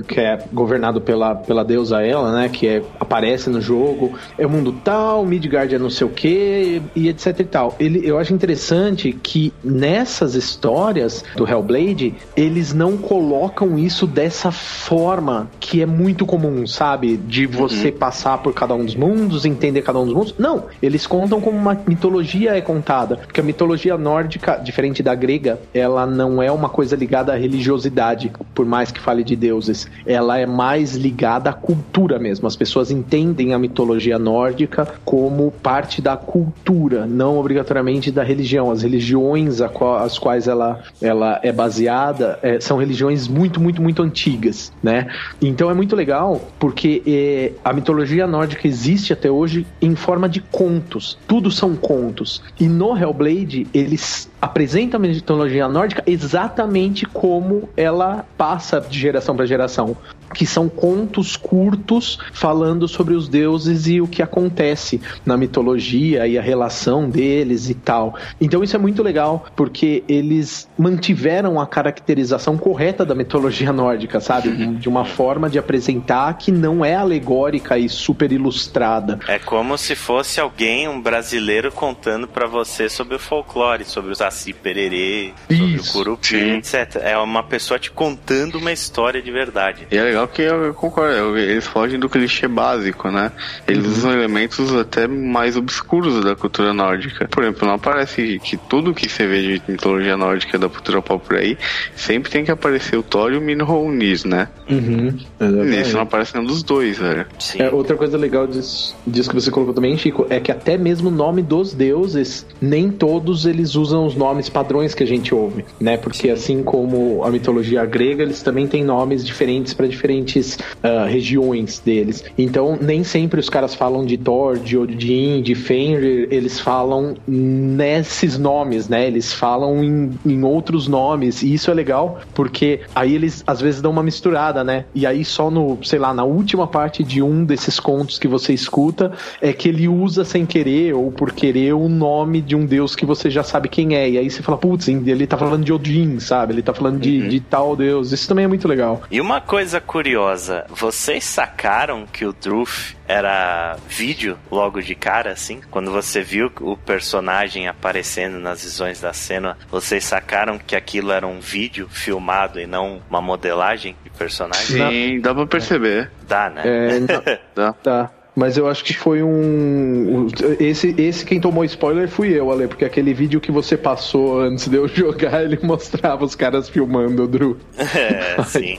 que é governado pela, pela deusa ela, né? Que é, aparece no jogo, é o mundo tal, Midgard é não sei o que, e etc e tal. Ele, eu acho interessante que nessas histórias do Hellblade, eles não colocam isso dessa forma que é muito comum, sabe? De você uhum. passar por cada um dos mundos, entender cada um dos mundos. Não, eles contam como uma mitologia é contada. Porque a mitologia nórdica, diferente da grega, ela não é uma coisa ligada à religiosidade, por mais que fale de deuses. Ela é mais ligada à cultura mesmo. As pessoas entendem a mitologia nórdica como parte da cultura, não obrigatoriamente da religião. As religiões as quais ela, ela é baseada é, são religiões muito, muito, muito antigas, né? Então é muito legal porque é, a mitologia nórdica existe até hoje em forma de contos. Tudo são contos. E no Hellblade, eles apresentam a mitologia nórdica exatamente como ela passa de geração para geração que são contos curtos falando sobre os deuses e o que acontece na mitologia e a relação deles e tal. Então isso é muito legal porque eles mantiveram a caracterização correta da mitologia nórdica, sabe? Uhum. De uma forma de apresentar que não é alegórica e super ilustrada. É como se fosse alguém, um brasileiro, contando para você sobre o folclore, sobre o Saci Pererê, sobre isso. o Curupim, etc. É uma pessoa te contando uma história de verdade. E é legal que eu, concordo, eles fogem do clichê básico, né? Eles uhum. usam elementos até mais obscuros da cultura nórdica. Por exemplo, não aparece que tudo que você vê de mitologia nórdica da cultura pop por aí, sempre tem que aparecer o Thor e o Minhonis, né? Uhum. Nesse não aparece nenhum dos dois, velho. É, outra coisa legal disso, disso que você colocou também, Chico, é que até mesmo o nome dos deuses, nem todos eles usam os nomes padrões que a gente ouve, né? Porque assim como a mitologia grega, eles também têm nomes diferentes para diferentes uh, regiões deles. Então, nem sempre os caras falam de Thor, de Odin, de Fenrir, eles falam nesses nomes, né? Eles falam em, em outros nomes, e isso é legal, porque aí eles às vezes dão uma misturada, né? E aí só no, sei lá, na última parte de um desses contos que você escuta, é que ele usa sem querer ou por querer o nome de um deus que você já sabe quem é. E aí você fala, putz, ele tá falando de Odin, sabe? Ele tá falando de, uhum. de tal deus. Isso também é muito legal. E uma coisa curiosa, vocês sacaram que o Druff era vídeo logo de cara, assim? Quando você viu o personagem aparecendo nas visões da cena, vocês sacaram que aquilo era um vídeo filmado e não uma modelagem de personagem? Sim, dá pra perceber. Dá, né? É, dá. dá. Mas eu acho que foi um. Esse, esse quem tomou spoiler fui eu, Ale, porque aquele vídeo que você passou antes de eu jogar, ele mostrava os caras filmando o Drew. É, sim.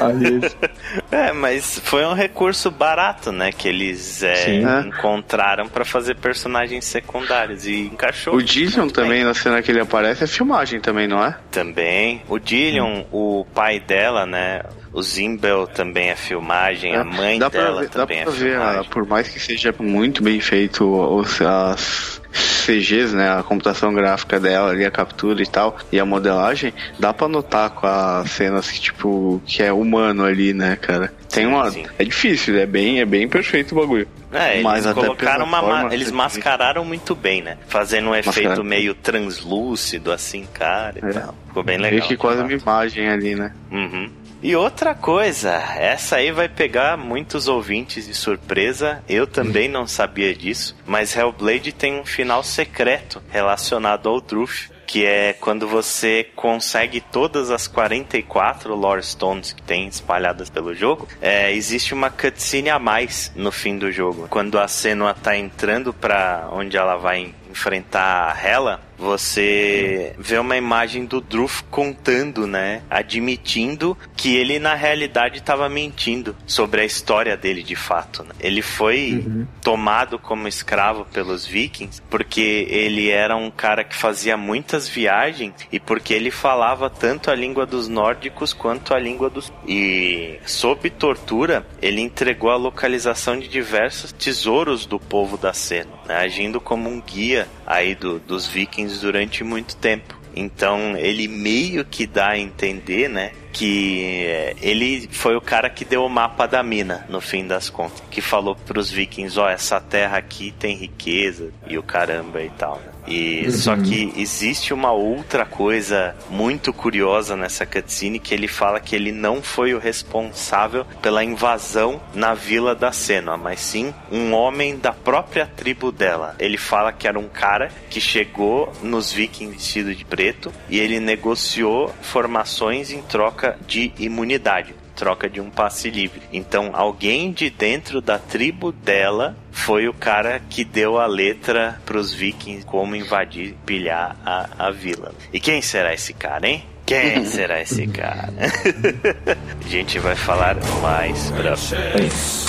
Aí, aí é, mas foi um recurso barato, né? Que eles é, encontraram para fazer personagens secundários e encaixou. O Dillion também, bem. na cena que ele aparece, é filmagem também, não é? Também. O Dillion, hum. o pai dela, né? O Zimbel também é filmagem, é, a mãe dela ver, também é ver, filmagem. Por mais que seja muito bem feito os, as CGs, né, a computação gráfica dela ali, a captura e tal, e a modelagem, dá para notar com as cenas que, tipo, que é humano ali, né, cara? Tem uma. Sim. É difícil, é bem, é bem perfeito o bagulho. É, Mas eles colocaram uma. Forma, eles mascararam muito bem, né? Fazendo um efeito meio translúcido, assim, cara. E é. tal. Ficou bem legal. Meio que quase uma imagem ali, né? Uhum. E outra coisa, essa aí vai pegar muitos ouvintes de surpresa. Eu também não sabia disso, mas Hellblade tem um final secreto relacionado ao Druth que é quando você consegue todas as 44 Lore Stones que tem espalhadas pelo jogo, é, existe uma cutscene a mais no fim do jogo. Quando a Senua tá entrando para onde ela vai enfrentar a Hela, você vê uma imagem do Druff contando, né? Admitindo que ele na realidade estava mentindo sobre a história dele de fato. Né? Ele foi uhum. tomado como escravo pelos vikings porque ele era um cara que fazia muitas viagens e porque ele falava tanto a língua dos nórdicos quanto a língua dos. E sob tortura, ele entregou a localização de diversos tesouros do povo da Sena, né? agindo como um guia aí do, dos vikings durante muito tempo. Então ele meio que dá a entender, né, que eh, ele foi o cara que deu o mapa da mina, no fim das contas, que falou pros vikings, ó, oh, essa terra aqui tem riqueza e o caramba e tal, né? E uhum. só que existe uma outra coisa muito curiosa nessa cutscene que ele fala que ele não foi o responsável pela invasão na vila da Senua, mas sim um homem da própria tribo dela. Ele fala que era um cara que chegou nos vikings vestido de preto e ele negociou formações em troca de imunidade troca de um passe livre. Então, alguém de dentro da tribo dela foi o cara que deu a letra para os vikings como invadir, pilhar a, a vila. E quem será esse cara, hein? Quem será esse cara? a gente vai falar mais pra frente.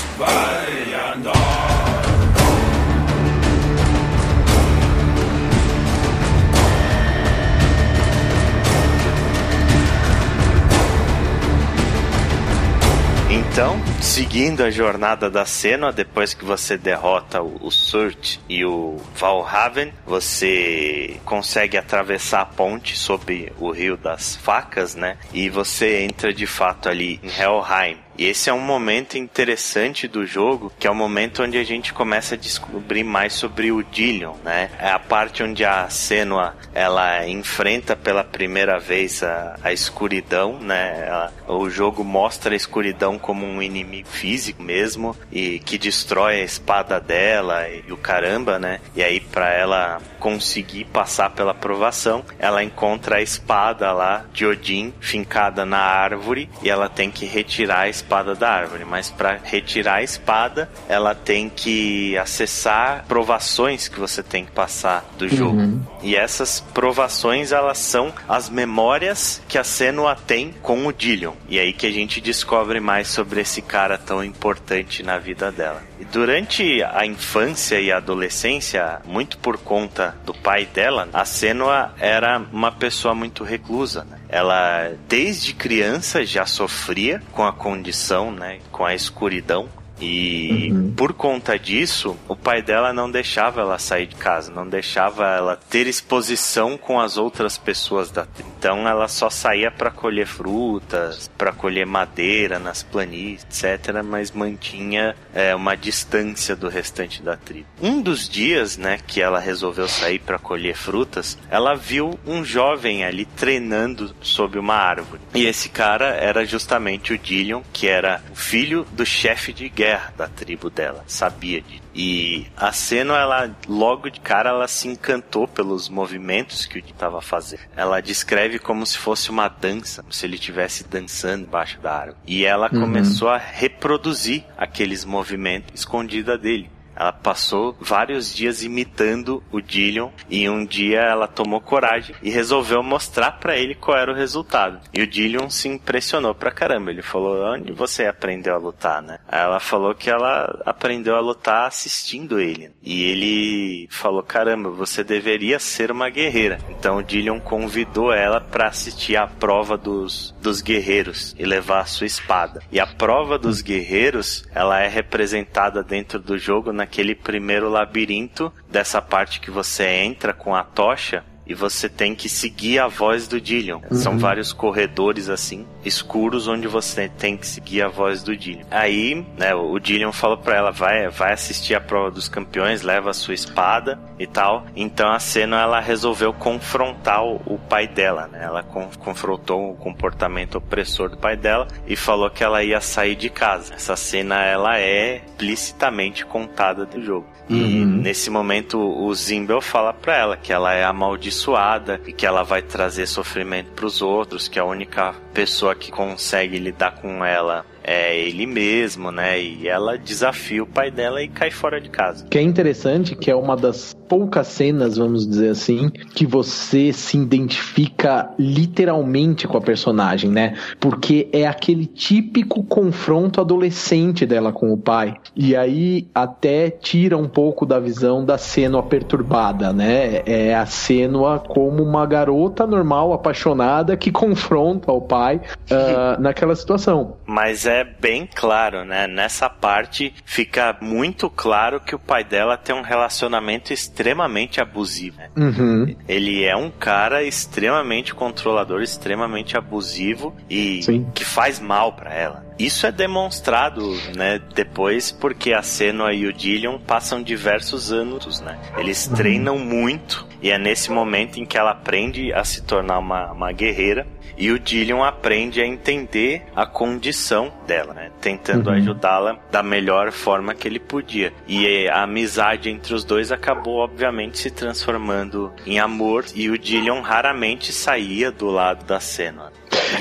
Então, seguindo a jornada da Senua, depois que você derrota o, Surt e o Valhaven, você consegue atravessar a ponte sobre o Rio das Facas, né? E você entra de fato ali em Helheim. E esse é um momento interessante do jogo, que é o momento onde a gente começa a descobrir mais sobre o Dillion, né? É a parte onde a Senua, ela enfrenta pela primeira vez a, a escuridão, né? Ela, o jogo mostra a escuridão como um inimigo físico mesmo e que destrói a espada dela e, e o caramba, né? E aí para ela conseguir passar pela provação, ela encontra a espada lá de Odin fincada na árvore e ela tem que retirar a espada espada da árvore, mas para retirar a espada, ela tem que acessar provações que você tem que passar do jogo. Uhum. E essas provações, elas são as memórias que a Senua tem com o Dillion. E é aí que a gente descobre mais sobre esse cara tão importante na vida dela. Durante a infância e a adolescência, muito por conta do pai dela, a Senua era uma pessoa muito reclusa. Né? Ela, desde criança, já sofria com a condição, né, com a escuridão E uhum. por conta disso, o pai dela não deixava ela sair de casa, não deixava ela ter exposição com as outras pessoas da tribo. Então ela só saía para colher frutas, para colher madeira nas planícies, etc. Mas mantinha é, uma distância do restante da tribo. Um dos dias, né, que ela resolveu sair para colher frutas, ela viu um jovem ali treinando sob uma árvore. E esse cara era justamente o Dillion, que era o filho do chefe de guerra da tribo dela. Sabia disso. E a cena, ela logo de cara, ela se encantou pelos movimentos que o estava fazendo. Ela descreve como se fosse uma dança, como se ele estivesse dançando embaixo da árvore. E ela uhum. começou a reproduzir aqueles movimentos escondida dele. Ela passou vários dias imitando o Dillion e um dia ela tomou coragem e resolveu mostrar para ele qual era o resultado. E o Dillion se impressionou pra caramba. Ele falou: "Onde você aprendeu a lutar, né?" Ela falou que ela aprendeu a lutar assistindo ele. E ele falou: "Caramba, você deveria ser uma guerreira." Então o Dillion convidou ela para assistir a prova dos dos guerreiros e levar a sua espada. E a prova dos guerreiros, ela é representada dentro do jogo na naquele primeiro labirinto dessa parte que você entra com a tocha e você tem que seguir a voz do Dillion. Uhum. São vários corredores assim, escuros, onde você tem que seguir a voz do Dillion. Aí, né, o Dillion falou pra ela: vai, vai assistir a prova dos campeões, leva a sua espada e tal. Então a cena ela resolveu confrontar o, pai dela, né? Ela con confrontou o comportamento opressor do pai dela e falou que ela ia sair de casa. Essa cena ela é explicitamente contada do jogo. E uhum. nesse momento o Zimbel fala pra ela que ela é amaldiçoada e que ela vai trazer sofrimento para os outros, que a única pessoa que consegue lidar com ela é ele mesmo, né? E ela desafia o pai dela e cai fora de casa. Que é interessante, que é uma das poucas cenas, vamos dizer assim, que você se identifica literalmente com a personagem, né? Porque é aquele típico confronto adolescente dela com o pai. E aí até tira um pouco da visão da Senua perturbada, né? É a Senua como uma garota normal, apaixonada, que confronta o pai uh, naquela situação. Mas é bem claro, né? Nessa parte fica muito claro que o pai dela tem um relacionamento extremamente abusivo. Né? Uhum. Ele é um cara extremamente controlador, extremamente abusivo e Sim. que faz mal para ela. Isso é demonstrado, né, depois porque a Senua e o Dillion passam diversos anos, né? Eles uhum. treinam muito e é nesse momento em que ela aprende a se tornar uma, uma guerreira e o Dillion aprende a entender a condição dela, né? Tentando uhum. ajudá-la da melhor forma que ele podia. E a amizade entre os dois acabou, obviamente, se transformando em amor. E o Dillion raramente saía do lado da cena.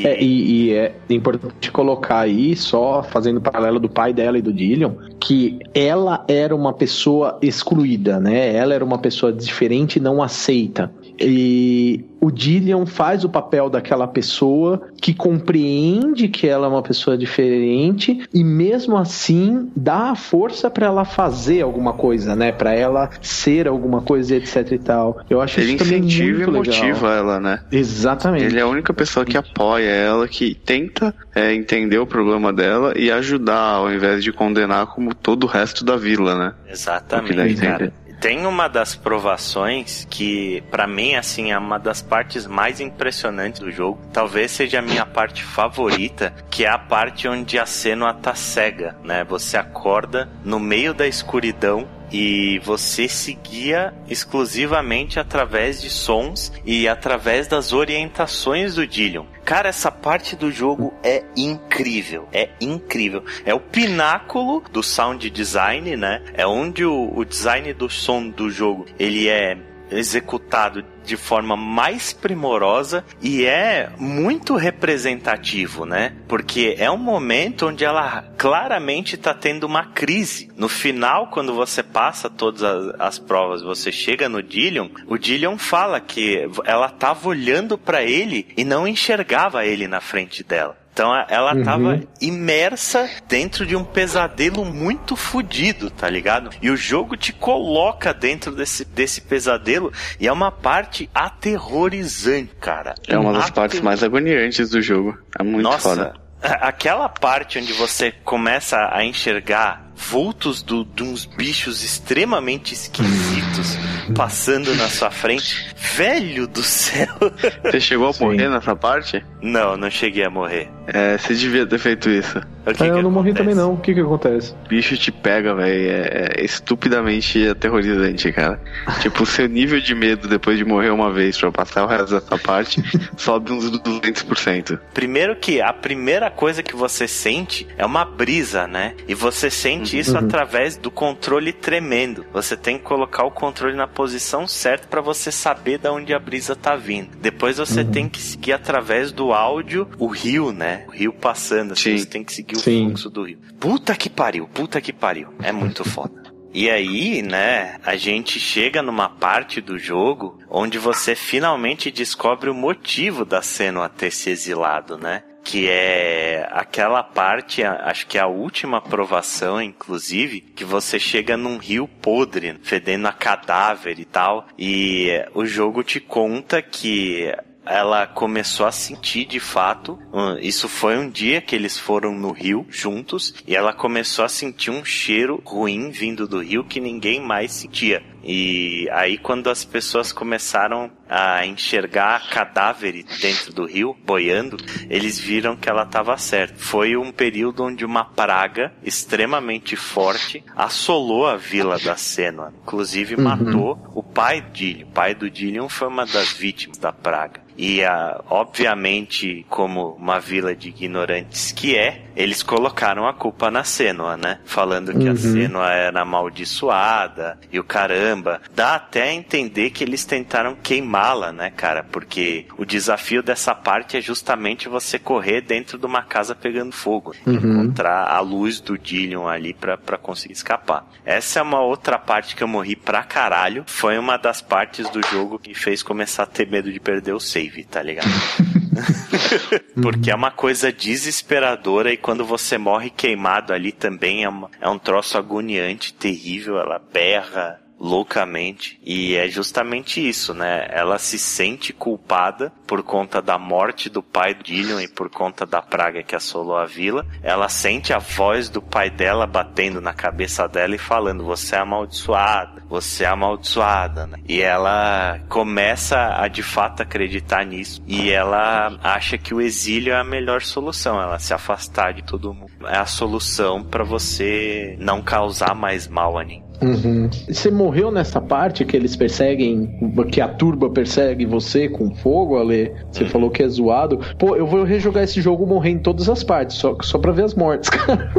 É, e, e, é importante colocar aí, só fazendo paralelo do pai dela e do Dillion, que ela era uma pessoa excluída, né? Ela era uma pessoa diferente e não aceita. E o Dillion faz o papel daquela pessoa que compreende que ela é uma pessoa diferente e mesmo assim dá a força para ela fazer alguma coisa, né? Para ela ser alguma coisa, etc e tal. Eu acho Ele isso incentiva e motiva ela, né? Exatamente. Ele é a única pessoa que apoia ela, que tenta é, entender o problema dela e ajudar, ao invés de condenar como todo o resto da vila, né? Exatamente, cara. Tem uma das provações que, para mim, assim, é uma das partes mais impressionantes do jogo. Talvez seja a minha parte favorita, que é a parte onde a Senua tá cega, né? Você acorda no meio da escuridão e você seguia exclusivamente através de sons e através das orientações do Dillion. Cara, essa parte do jogo é incrível, é incrível. É o pináculo do sound design, né? É onde o, o design do som do jogo ele é executado de forma mais primorosa e é muito representativo, né? Porque é um momento onde ela claramente está tendo uma crise. No final, quando você passa todas as, as provas, você chega no Dillion, o Dillion fala que ela estava olhando para ele e não enxergava ele na frente dela. Então ela uhum. tava imersa dentro de um pesadelo muito fodido, tá ligado? E o jogo te coloca dentro desse, desse pesadelo e é uma parte aterrorizante, cara. É uma das partes mais agoniantes do jogo. É muito Nossa, foda. Aquela parte onde você começa a enxergar vultos do, de uns bichos extremamente esquisitos passando na sua frente. Velho do céu! Você chegou a Sim. morrer nessa parte? Não, não cheguei a morrer. É, você devia ter feito isso. O que ah, que eu não morri também não. O que que acontece? O bicho te pega, velho. É, é, estupidamente aterrorizante, cara. tipo, o seu nível de medo depois de morrer uma vez pra passar o resto dessa parte sobe uns 200%. Primeiro que a primeira coisa que você sente é uma brisa, né? E você sente isso uhum. através do controle tremendo. Você tem que colocar o controle na posição certa para você saber de onde a brisa tá vindo. Depois você uhum. tem que seguir através do áudio o rio, né? O rio passando. Assim, você tem que seguir o Sim. fluxo do rio. Puta que pariu, puta que pariu. É muito foda. E aí, né, a gente chega numa parte do jogo onde você finalmente descobre o motivo da Senua ter se exilado, né? Que é aquela parte, acho que é a última aprovação, inclusive, que você chega num rio podre, fedendo a cadáver e tal, e o jogo te conta que ela começou a sentir de fato. Isso foi um dia que eles foram no rio juntos e ela começou a sentir um cheiro ruim vindo do rio que ninguém mais sentia. E aí, quando as pessoas começaram a enxergar cadáveres dentro do rio, boiando, eles viram que ela estava certa. Foi um período onde uma praga extremamente forte assolou a vila da Senua. Inclusive, uhum. matou o pai Dillion. O pai do Dillion foi uma das vítimas da praga. E, a, obviamente, como uma vila de ignorantes que é, eles colocaram a culpa na Senua, né? Falando que uhum. a Senua era amaldiçoada e o caramba. Dá até a entender que eles tentaram queimá-la, né, cara? Porque o desafio dessa parte é justamente você correr dentro de uma casa pegando fogo. Uhum. Encontrar a luz do Dillion ali pra, pra conseguir escapar. Essa é uma outra parte que eu morri pra caralho. Foi uma das partes do jogo que fez começar a ter medo de perder o save, tá ligado? Porque é uma coisa desesperadora e quando você morre queimado ali também é, uma, é um troço agoniante, terrível, ela berra, loucamente. E é justamente isso, né? Ela se sente culpada por conta da morte do pai Dillion e por conta da praga que assolou a vila. Ela sente a voz do pai dela batendo na cabeça dela e falando: Você é amaldiçoada, você é amaldiçoada, né? E ela começa a de fato acreditar nisso. E ela acha que o exílio é a melhor solução. Ela se afastar de todo mundo. É a solução para você não causar mais mal a ninguém. Uhum. Você morreu nessa parte que eles perseguem, que a turba persegue você com fogo, Ale? Você falou que é zoado. Pô, eu vou rejogar esse jogo morrer em todas as partes, só, só pra ver as mortes, cara.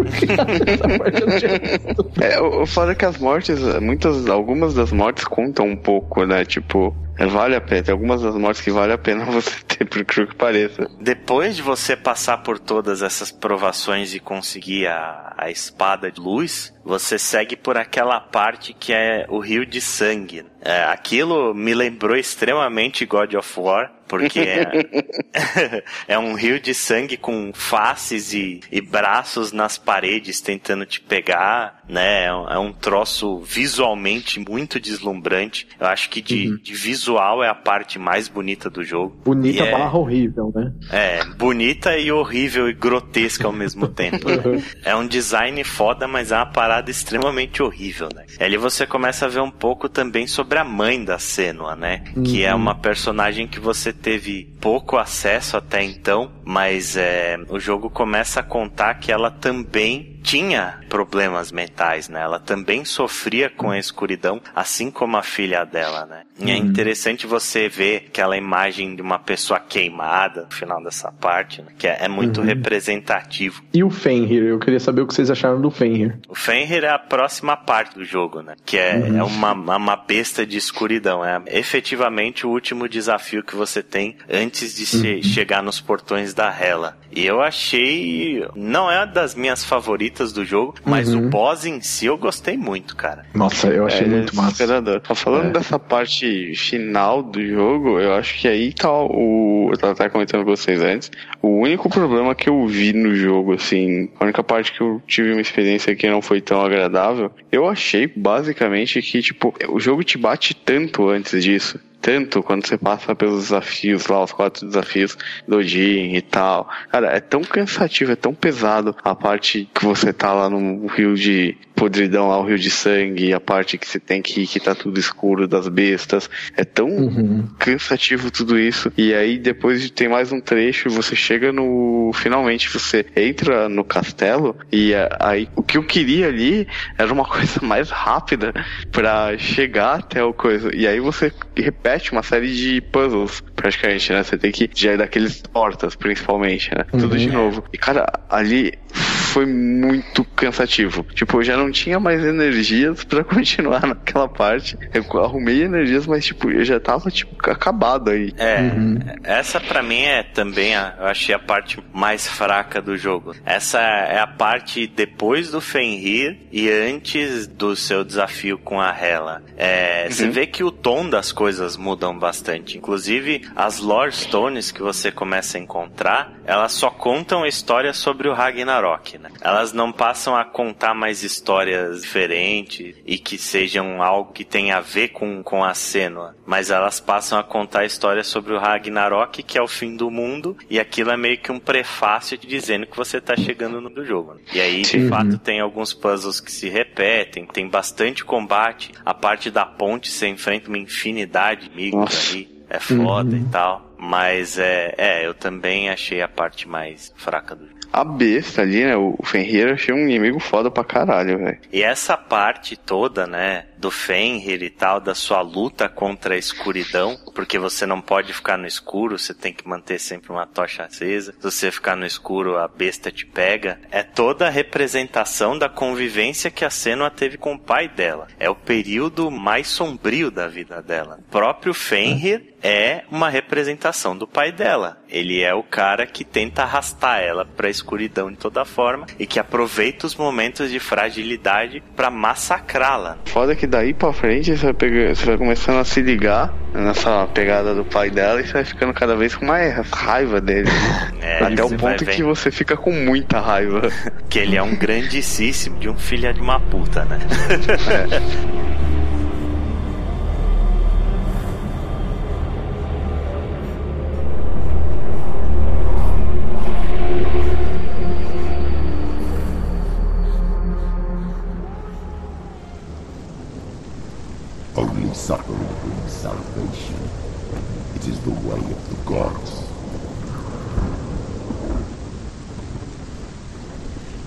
essa parte eu não tinha visto. É, o foda é que as mortes, muitas, algumas das mortes contam um pouco, né? Tipo, vale a pena. Tem algumas das mortes que vale a pena você ter, por que pareça. Depois de você passar por todas essas provações e conseguir a, a espada de luz, você segue por aquela parte que é o rio de sangue. É, aquilo me lembrou extremamente God of War, porque é, é um rio de sangue com faces e, e, braços nas paredes tentando te pegar, né? É um, é um troço visualmente muito deslumbrante. Eu acho que de, uhum. de visual é a parte mais bonita do jogo. Bonita é, barra horrível, né? É, bonita e horrível e grotesca ao mesmo tempo. Né? É um design foda, mas é uma parada extremamente horrível, né? E ali você começa a ver um pouco também sobre a mãe da Senua, né? Uhum. Que é uhum. uma personagem que você teve pouco acesso até então, mas é, o jogo começa a contar que ela também tinha problemas mentais, né? Ela também sofria com a escuridão, assim como a filha dela, né? E é uhum. interessante você ver aquela imagem de uma pessoa queimada no final dessa parte, né? que é, é muito uhum. representativo. E o Fenrir? Eu queria saber o que vocês acharam do Fenrir. O Fenrir é a próxima parte do jogo, né? Que é, uhum. é uma, uma besta de escuridão. É efetivamente o último desafio que você tem antes de che uhum. chegar nos portões da Hela. E eu achei. Não é uma das minhas favoritas do jogo, mas uhum. o boss em si eu gostei muito, cara. Nossa, eu achei é, muito massa. Falando é. dessa parte final do jogo, eu acho que aí tá o. Eu tava até comentando com vocês antes. O único problema que eu vi no jogo, assim, a única parte que eu tive uma experiência que não foi tão agradável, eu achei basicamente que, tipo, o jogo te bate tanto antes disso tanto quando você passa pelos desafios lá, os quatro desafios do Odin e tal. Cara, é tão cansativo, é tão pesado a parte que você tá lá no rio de podridão lá, o rio de sangue, a parte que você tem que ir, que tá tudo escuro das bestas. É tão uhum. cansativo tudo isso. E aí depois tem mais um trecho, você chega no. Finalmente você entra no castelo e aí o que eu queria ali era uma coisa mais rápida para chegar até o coisa. E aí você repete uma série de puzzles, praticamente, né? Você tem que. É daqueles portas, principalmente, né? Uhum. Tudo de novo. E cara, ali foi muito cansativo. Tipo, eu já não tinha mais energias para continuar naquela parte. Eu arrumei energias, mas tipo, eu já tava tipo acabado aí. É, uhum. essa para mim é também a, eu achei a parte mais fraca do jogo. Essa é a parte depois do Fenrir e antes do seu desafio com a Hela. É, uhum. Você vê que o tom das coisas mudam bastante. Inclusive, as lore stones que você começa a encontrar, elas só contam a história sobre o Ragnarok, né? Elas não passam a contar mais histórias diferentes e que sejam algo que tenha a ver com, com a Senua, mas elas passam a contar a história sobre o Ragnarok, que é o fim do mundo, e aquilo é meio que um prefácio dizendo que você tá chegando no jogo. Né? E aí, de fato, tem alguns puzzles que se repetem, tem bastante combate, a parte da ponte você enfrenta uma infinidade de inimigos ali, é foda uhum. e tal. Mas é, é, eu também achei a parte mais fraca do jogo a besta ali, né? O Fenrir achei um inimigo foda pra caralho, velho. E essa parte toda, né? Do Fenrir e tal, da sua luta contra a escuridão, porque você não pode ficar no escuro, você tem que manter sempre uma tocha acesa. Se você ficar no escuro, a besta te pega. É toda a representação da convivência que a Senua teve com o pai dela. É o período mais sombrio da vida dela. O próprio Fenrir é uma representação do pai dela. Ele é o cara que tenta arrastar ela para a escuridão de toda forma e que aproveita os momentos de fragilidade para massacrá-la. Foda que daí para frente você vai, pegar, você vai começando a se ligar nessa pegada do pai dela e você vai ficando cada vez com mais raiva dele. É, Até o ponto que você fica com muita raiva. que ele é um grandíssimo de um filho de uma puta, né? é. Suffering brings salvation. It is the way of the gods.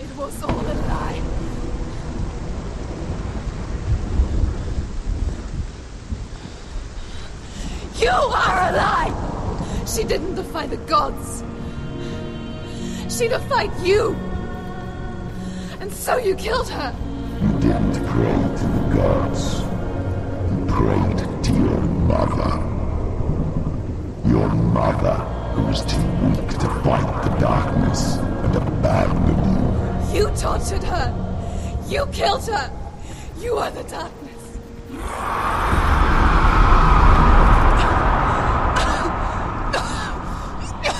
It was all a lie. You are a lie! She didn't defy the gods. She defied you. And so you killed her. You didn't pray to the gods prayed to your mother. Your mother, who was too weak to fight the darkness and abandoned you. You tortured her! You killed her! You are the darkness!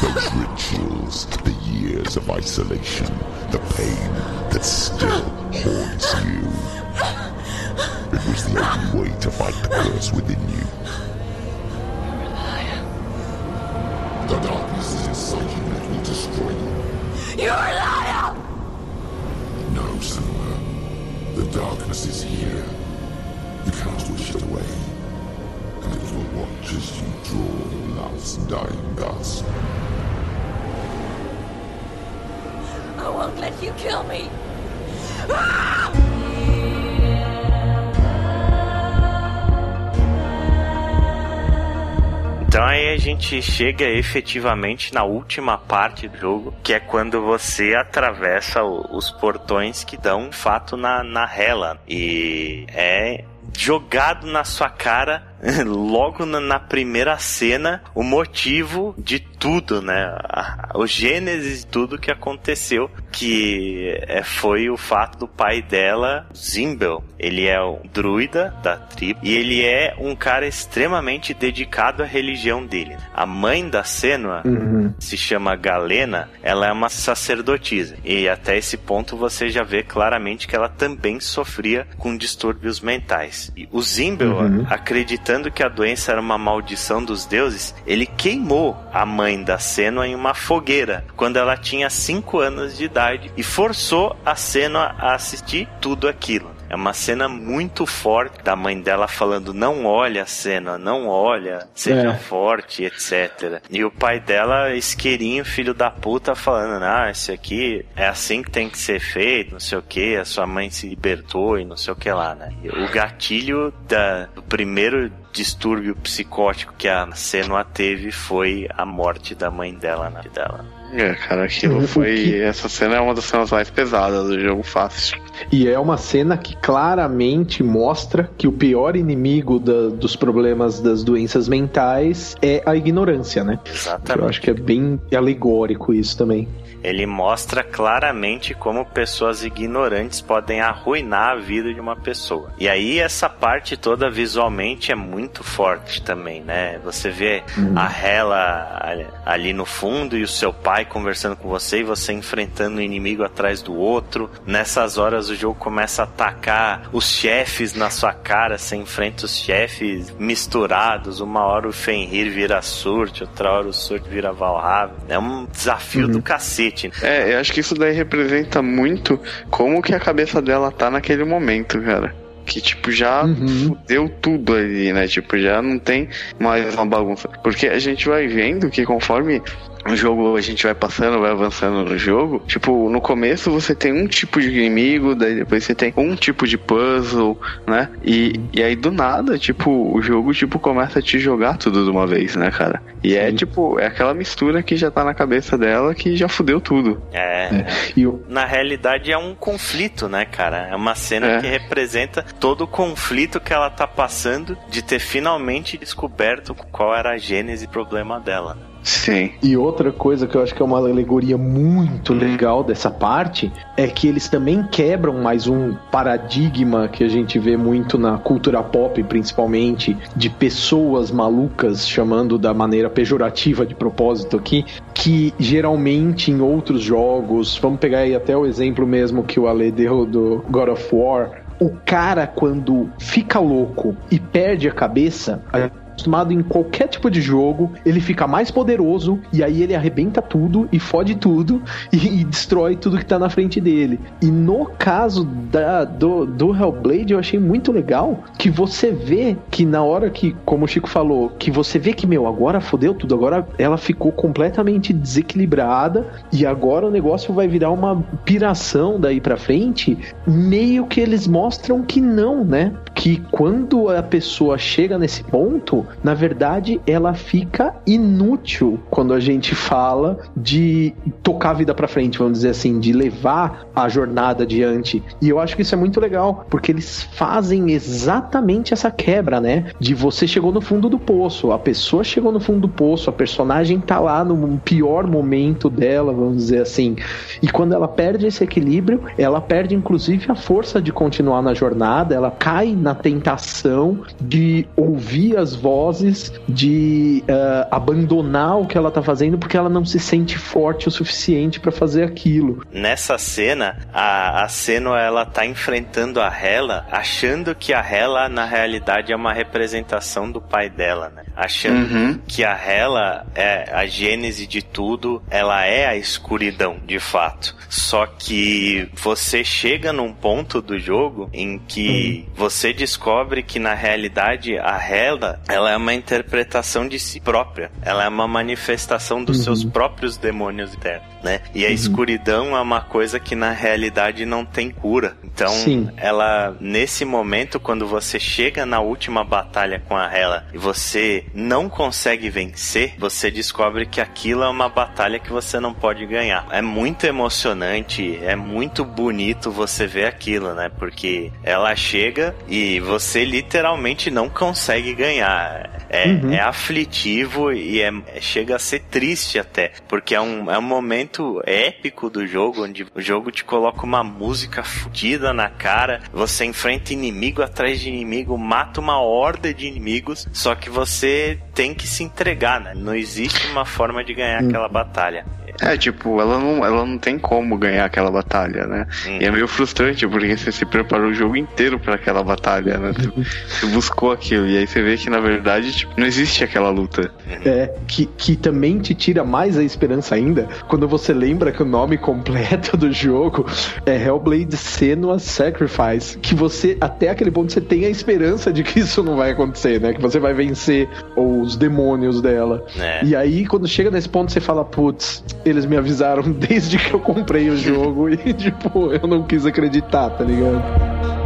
Those rituals, the years of isolation, the pain that still haunts you. Was the only way to fight the curse within you. The darkness is inside you it will destroy you. You're a liar! No, Senua. The darkness is here. You cannot wish it away. And it will watch as you draw your last dying gasp. I won't let you kill me! Ah! A gente chega efetivamente na última parte do jogo, que é quando você atravessa os portões que dão fato na, na rela. E é jogado na sua cara logo na, primeira cena o motivo de tudo, né? O gênesis de tudo que aconteceu, que é, foi o fato do pai dela, Zimbel. Ele é um druida da tribo e ele é um cara extremamente dedicado à religião dele. A mãe da Senua uhum. se chama Galena, ela é uma sacerdotisa e até esse ponto você já vê claramente que ela também sofria com distúrbios mentais. E o Zimbel, uhum. Acreditando que a doença era uma maldição dos deuses, ele queimou a mãe da Senua em uma fogueira quando ela tinha 5 anos de idade e forçou a Senua a assistir tudo aquilo. É uma cena muito forte da mãe dela falando: não olha a cena, não olha, seja é. forte, etc. E o pai dela, isqueirinho, filho da puta, falando: ah, esse aqui é assim que tem que ser feito, não sei o que, a sua mãe se libertou e não sei o que lá, né? O gatilho da, do primeiro distúrbio psicótico que a Senua teve foi a morte da mãe dela na vida dela. É, cara, aquilo foi. Que... Essa cena é uma das cenas mais pesadas do jogo fácil. E é uma cena que claramente mostra que o pior inimigo da, dos problemas das doenças mentais é a ignorância, né? Exatamente. Eu acho que é bem alegórico isso também ele mostra claramente como pessoas ignorantes podem arruinar a vida de uma pessoa. E aí essa parte toda visualmente é muito forte também, né? Você vê uhum. a Hela ali no fundo e o seu pai conversando com você e você enfrentando um inimigo atrás do outro. Nessas horas o jogo começa a atacar os chefes na sua cara, você enfrenta os chefes misturados. Uma hora o Fenrir vira Surt, outra hora o Surt vira Valhalla. É um desafio uhum. do cacete é, eu acho que isso daí representa muito como que a cabeça dela tá naquele momento, cara que, tipo, já uhum. fudeu tudo ali, né? Tipo, já não tem mais uma bagunça. Porque a gente vai vendo que conforme o jogo a gente vai passando, vai avançando no jogo. Tipo, no começo você tem um tipo de inimigo, daí depois você tem um tipo de puzzle, né? E, e aí do nada, tipo, o jogo tipo começa a te jogar tudo de uma vez, né, cara? E é, Sim. é tipo, é aquela mistura que já tá na cabeça dela que já fudeu tudo. É. é. E o... Na realidade é um conflito, né, cara? É uma cena é. que representa todo o conflito que ela tá passando de ter finalmente descoberto qual era a gênese e problema dela. Sim. E outra coisa que eu acho que é uma alegoria muito legal dessa parte é que eles também quebram mais um paradigma que a gente vê muito na cultura pop, principalmente, de pessoas malucas, chamando da maneira pejorativa de propósito aqui, que geralmente em outros jogos, vamos pegar aí até o exemplo mesmo que o Ale deu do God of War, o cara quando fica louco e perde a cabeça, acostumado em qualquer tipo de jogo, ele fica mais poderoso e aí ele arrebenta tudo e fode tudo e, e destrói tudo que tá na frente dele. E no caso da, do, do Hellblade, eu achei muito legal que você vê que na hora que, como o Chico falou, que você vê que, meu, agora fodeu tudo, agora ela ficou completamente desequilibrada e agora o negócio vai virar uma piração daí pra frente, meio que eles mostram que não, né? Que quando a pessoa chega nesse ponto, na verdade, ela fica inútil quando a gente fala de tocar a vida para frente, vamos dizer assim, de levar a jornada adiante. E eu acho que isso é muito legal, porque eles fazem exatamente essa quebra, né? De você chegou no fundo do poço, a pessoa chegou no fundo do poço, a personagem tá lá no pior momento dela, vamos dizer assim. E quando ela perde esse equilíbrio, ela perde inclusive a força de continuar na jornada, ela cai na tentação de ouvir as vozes vozes de uh, abandonar o que ela tá fazendo porque ela não se sente forte o suficiente para fazer aquilo. Nessa cena, a, a Senua ela tá enfrentando a Hela, achando que a Hela na realidade é uma representação do pai dela, né? Achando uhum. que a Hela é a gênese de tudo, ela é a escuridão, de fato. Só que você chega num ponto do jogo em que uhum. você descobre que na realidade a Hela, ela ela é uma interpretação de si própria. Ela é uma manifestação dos uhum. seus próprios demônios internos, né? E a uhum. escuridão é uma coisa que na realidade não tem cura. Então, Sim. ela nesse momento quando você chega na última batalha com a Hela e você não consegue vencer, você descobre que aquilo é uma batalha que você não pode ganhar. É muito emocionante, é muito bonito você ver aquilo, né? Porque ela chega e você literalmente não consegue ganhar. É, uhum. é aflitivo e é, chega a ser triste até, porque é um, é um momento épico do jogo, onde o jogo te coloca uma música fodida na cara, você enfrenta inimigo atrás de inimigo, mata uma horda de inimigos, só que você tem que se entregar, né? Não existe uma forma de ganhar hum. aquela batalha. É, tipo, ela não, ela não tem como ganhar aquela batalha, né? Hum. E é meio frustrante, porque você se preparou o jogo inteiro para aquela batalha, né? Você, você, buscou aquilo, e aí você vê que na verdade tipo, não existe aquela luta. É, que, que também te tira mais a esperança ainda quando você lembra que o nome completo do jogo é Hellblade Senua Sacrifice. Que você, até aquele ponto, você tem a esperança de que isso não vai acontecer, né? Que você vai vencer os demônios dela. É. E aí, quando chega nesse ponto, você fala, putz, eles me avisaram desde que eu comprei o jogo e, tipo, eu não quis acreditar, tá ligado?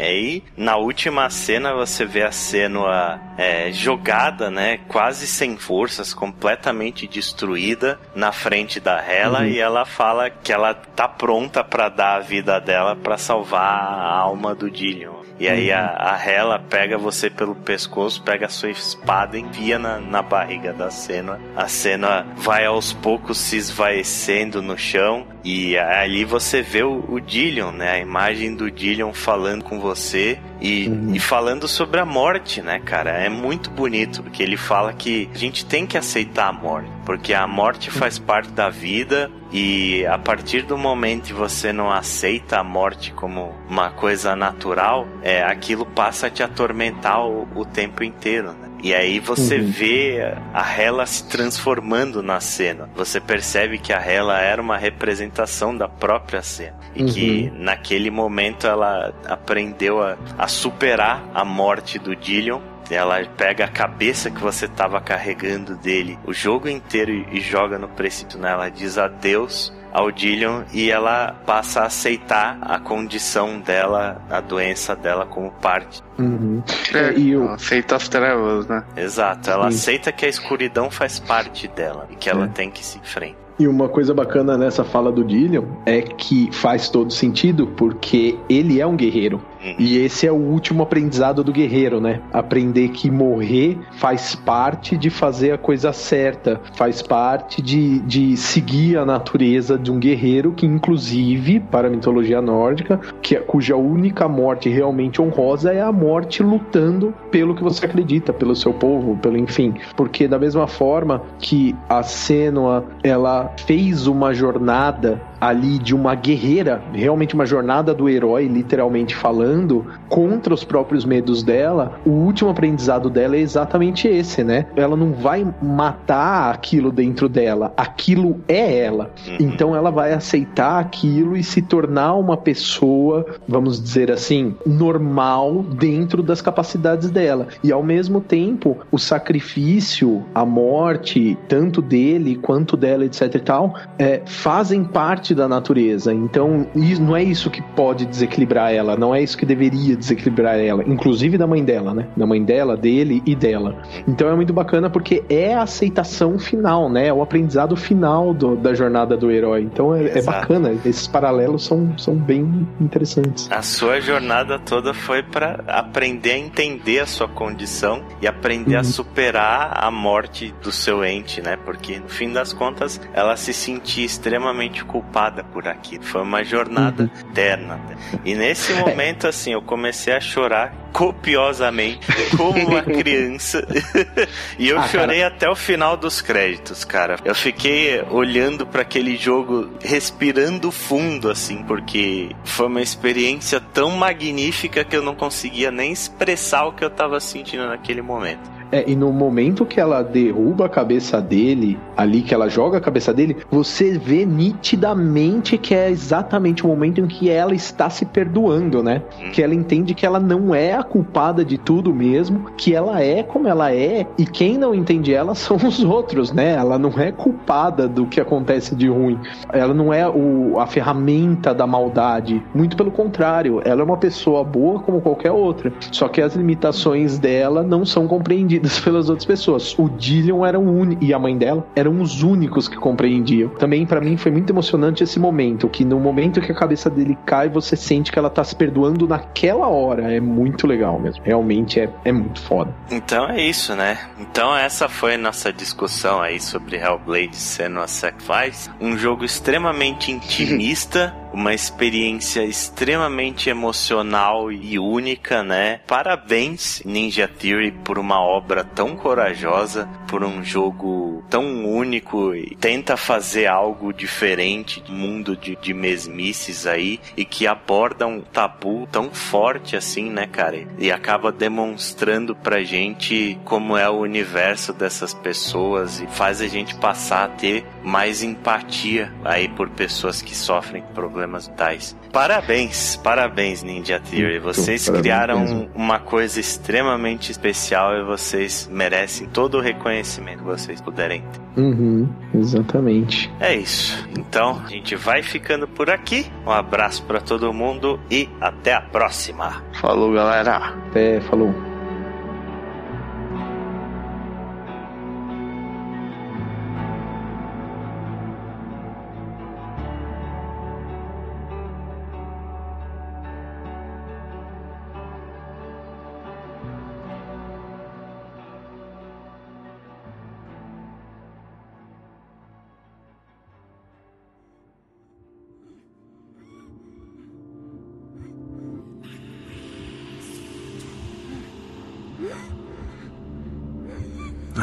Aí, na última cena, você vê a Senua é, jogada, né? Quase sem forças, completamente destruída na frente da Hela uhum. e ela fala que ela tá pronta para dar a vida dela para salvar a alma do Dillion. E aí a, uhum. a Hela pega você pelo pescoço, pega a sua espada e envia na, na barriga da Senua. A Senua vai aos poucos se esvaecendo no chão e ali você vê o, o Dillion, né? A imagem do Dillion falando com você e, uhum. e, falando sobre a morte, né, cara? É muito bonito, porque ele fala que a gente tem que aceitar a morte, porque a morte faz parte da vida e a partir do momento que você não aceita a morte como uma coisa natural, é, aquilo passa a te atormentar o, o tempo inteiro, né? E aí você uhum. vê a Hela se transformando na cena. Você percebe que a Hela era uma representação da própria cena. E uhum. que naquele momento ela aprendeu a, a superar a morte do Dillion ela pega a cabeça que você estava carregando dele o jogo inteiro e joga no precipício. Né? Ela diz adeus ao Dillion e ela passa a aceitar a condição dela, a doença dela como parte. Uhum. É, e o... aceita as trevas, né? Exato, ela Sim. aceita que a escuridão faz parte dela e que ela é. tem que se enfrentar. E uma coisa bacana nessa fala do Dillion é que faz todo sentido porque ele é um guerreiro. Uhum. E esse é o último aprendizado do guerreiro, né? Aprender que morrer faz parte de fazer a coisa certa, faz parte de, de seguir a natureza de um guerreiro que, inclusive, para a mitologia nórdica, que, cuja única morte realmente honrosa é a morte lutando pelo que você acredita, pelo seu povo, pelo enfim. Porque da mesma forma que a Senua, ela fez uma jornada ali de uma guerreira, realmente uma jornada do herói, literalmente falando, contra os próprios medos dela, o último aprendizado dela é exatamente esse, né? Ela não vai matar aquilo dentro dela, aquilo é ela. Uhum. Então ela vai aceitar aquilo e se tornar uma pessoa, vamos dizer assim, normal dentro das capacidades dela. E ao mesmo tempo, o sacrifício, a morte, tanto dele quanto dela, etc e tal, é, fazem parte da natureza. Então, não é isso que pode desequilibrar ela, não é isso que deveria desequilibrar ela, inclusive da mãe dela, né? Da mãe dela, dele e dela. Então é muito bacana porque é a aceitação final, né? É o aprendizado final do, da jornada do herói. Então é, é, bacana, esses paralelos são, são bem interessantes. A sua jornada toda foi para aprender a entender a sua condição e aprender uhum. a superar a morte do seu ente, né? Porque no fim das contas ela se sentia extremamente culpada por aquilo. Foi uma jornada uhum. eterna. E nesse é. momento, assim, eu comecei a chorar copiosamente, como uma criança. e eu ah, chorei cara. até o final dos créditos, cara. Eu fiquei olhando para aquele jogo, respirando fundo, assim, porque foi uma experiência tão magnífica que eu não conseguia nem expressar o que eu tava sentindo naquele momento. É, e no momento que ela derruba a cabeça dele, ali que ela joga a cabeça dele, você vê nitidamente que é exatamente o momento em que ela está se perdoando, né? Hum. Que ela entende que ela não é a culpada de tudo mesmo, que ela é como ela é, e quem não entende ela são os outros, né? Ela não é culpada do que acontece de ruim. Ela não é o, a ferramenta da maldade. Muito pelo contrário, ela é uma pessoa boa como qualquer outra. Só que as limitações dela não são compreendidas compreendidas pelas outras pessoas. O Dillion era único, e a mãe dela eram os únicos que compreendiam. Também para mim foi muito emocionante esse momento, que no momento que a cabeça dele cai, você sente que ela tá se perdoando naquela hora. É muito legal mesmo. Realmente é, é muito foda. Então é isso, né? Então essa foi nossa discussão aí sobre Hellblade Senua Sacrifice. Um jogo extremamente intimista uma experiência extremamente emocional e única, né? Parabéns, Ninja Theory, por uma obra tão corajosa, por um jogo tão único e tenta fazer algo diferente do mundo de, de mesmices aí e que aborda um tabu tão forte assim, né, cara? E acaba demonstrando pra gente como é o universo dessas pessoas e faz a gente passar a ter mais empatia aí por pessoas que sofrem problemas problemas tais. Parabéns, parabéns Ninja Theory. Vocês criaram uma coisa extremamente especial e vocês merecem todo o reconhecimento que vocês puderem ter. Uhum, exatamente. É isso. Então, a gente vai ficando por aqui. Um abraço para todo mundo e até a próxima. Falou, galera. Até, falou.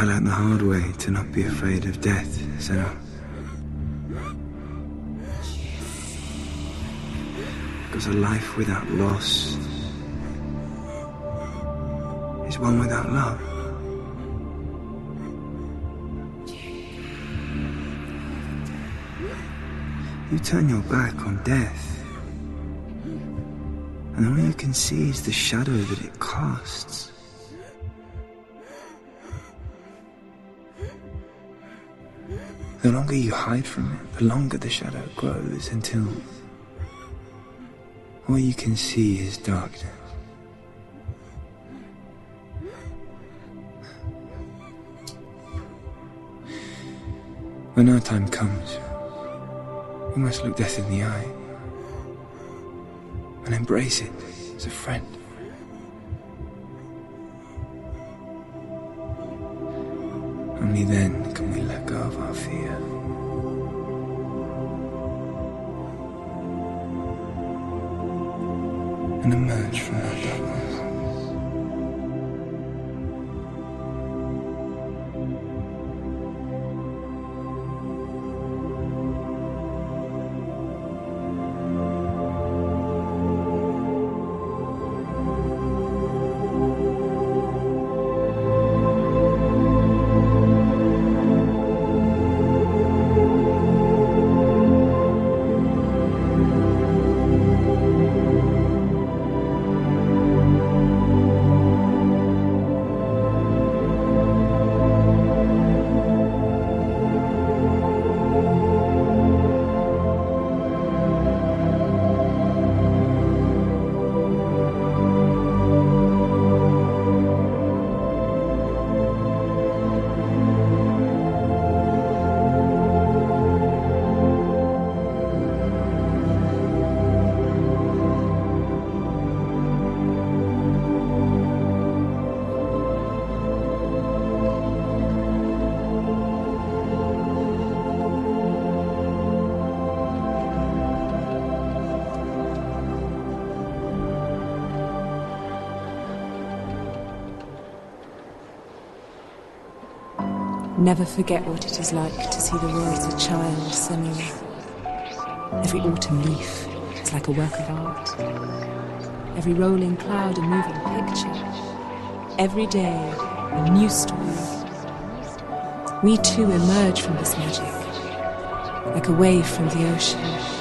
I learned the hard way to not be afraid of death, so. Because a life without loss is one without love. You turn your back on death, and all you can see is the shadow that it casts. The longer you hide from it, the longer the shadow grows until all you can see is darkness. When our time comes, we must look death in the eye and embrace it as a friend. Only then of our fear. And emerge from that darkness. Never forget what it is like to see the world as a child, Senua. Every autumn leaf is like a work of art. Every rolling cloud a moving picture. Every day a new story. We too emerge from this magic, like a wave from the ocean.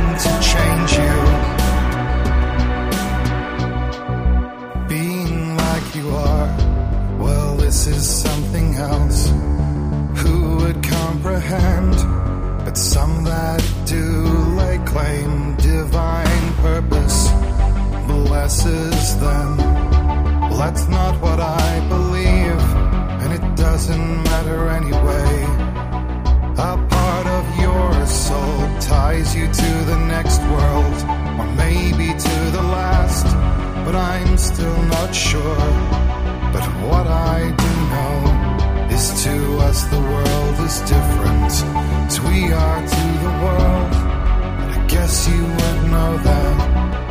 blesses them. Well, that's not what I believe, and it doesn't matter anyway. A part of your soul ties you to the next world, or maybe to the last, but I'm still not sure. But what I do know is to us the world is different as we are to the world. I guess you would know that.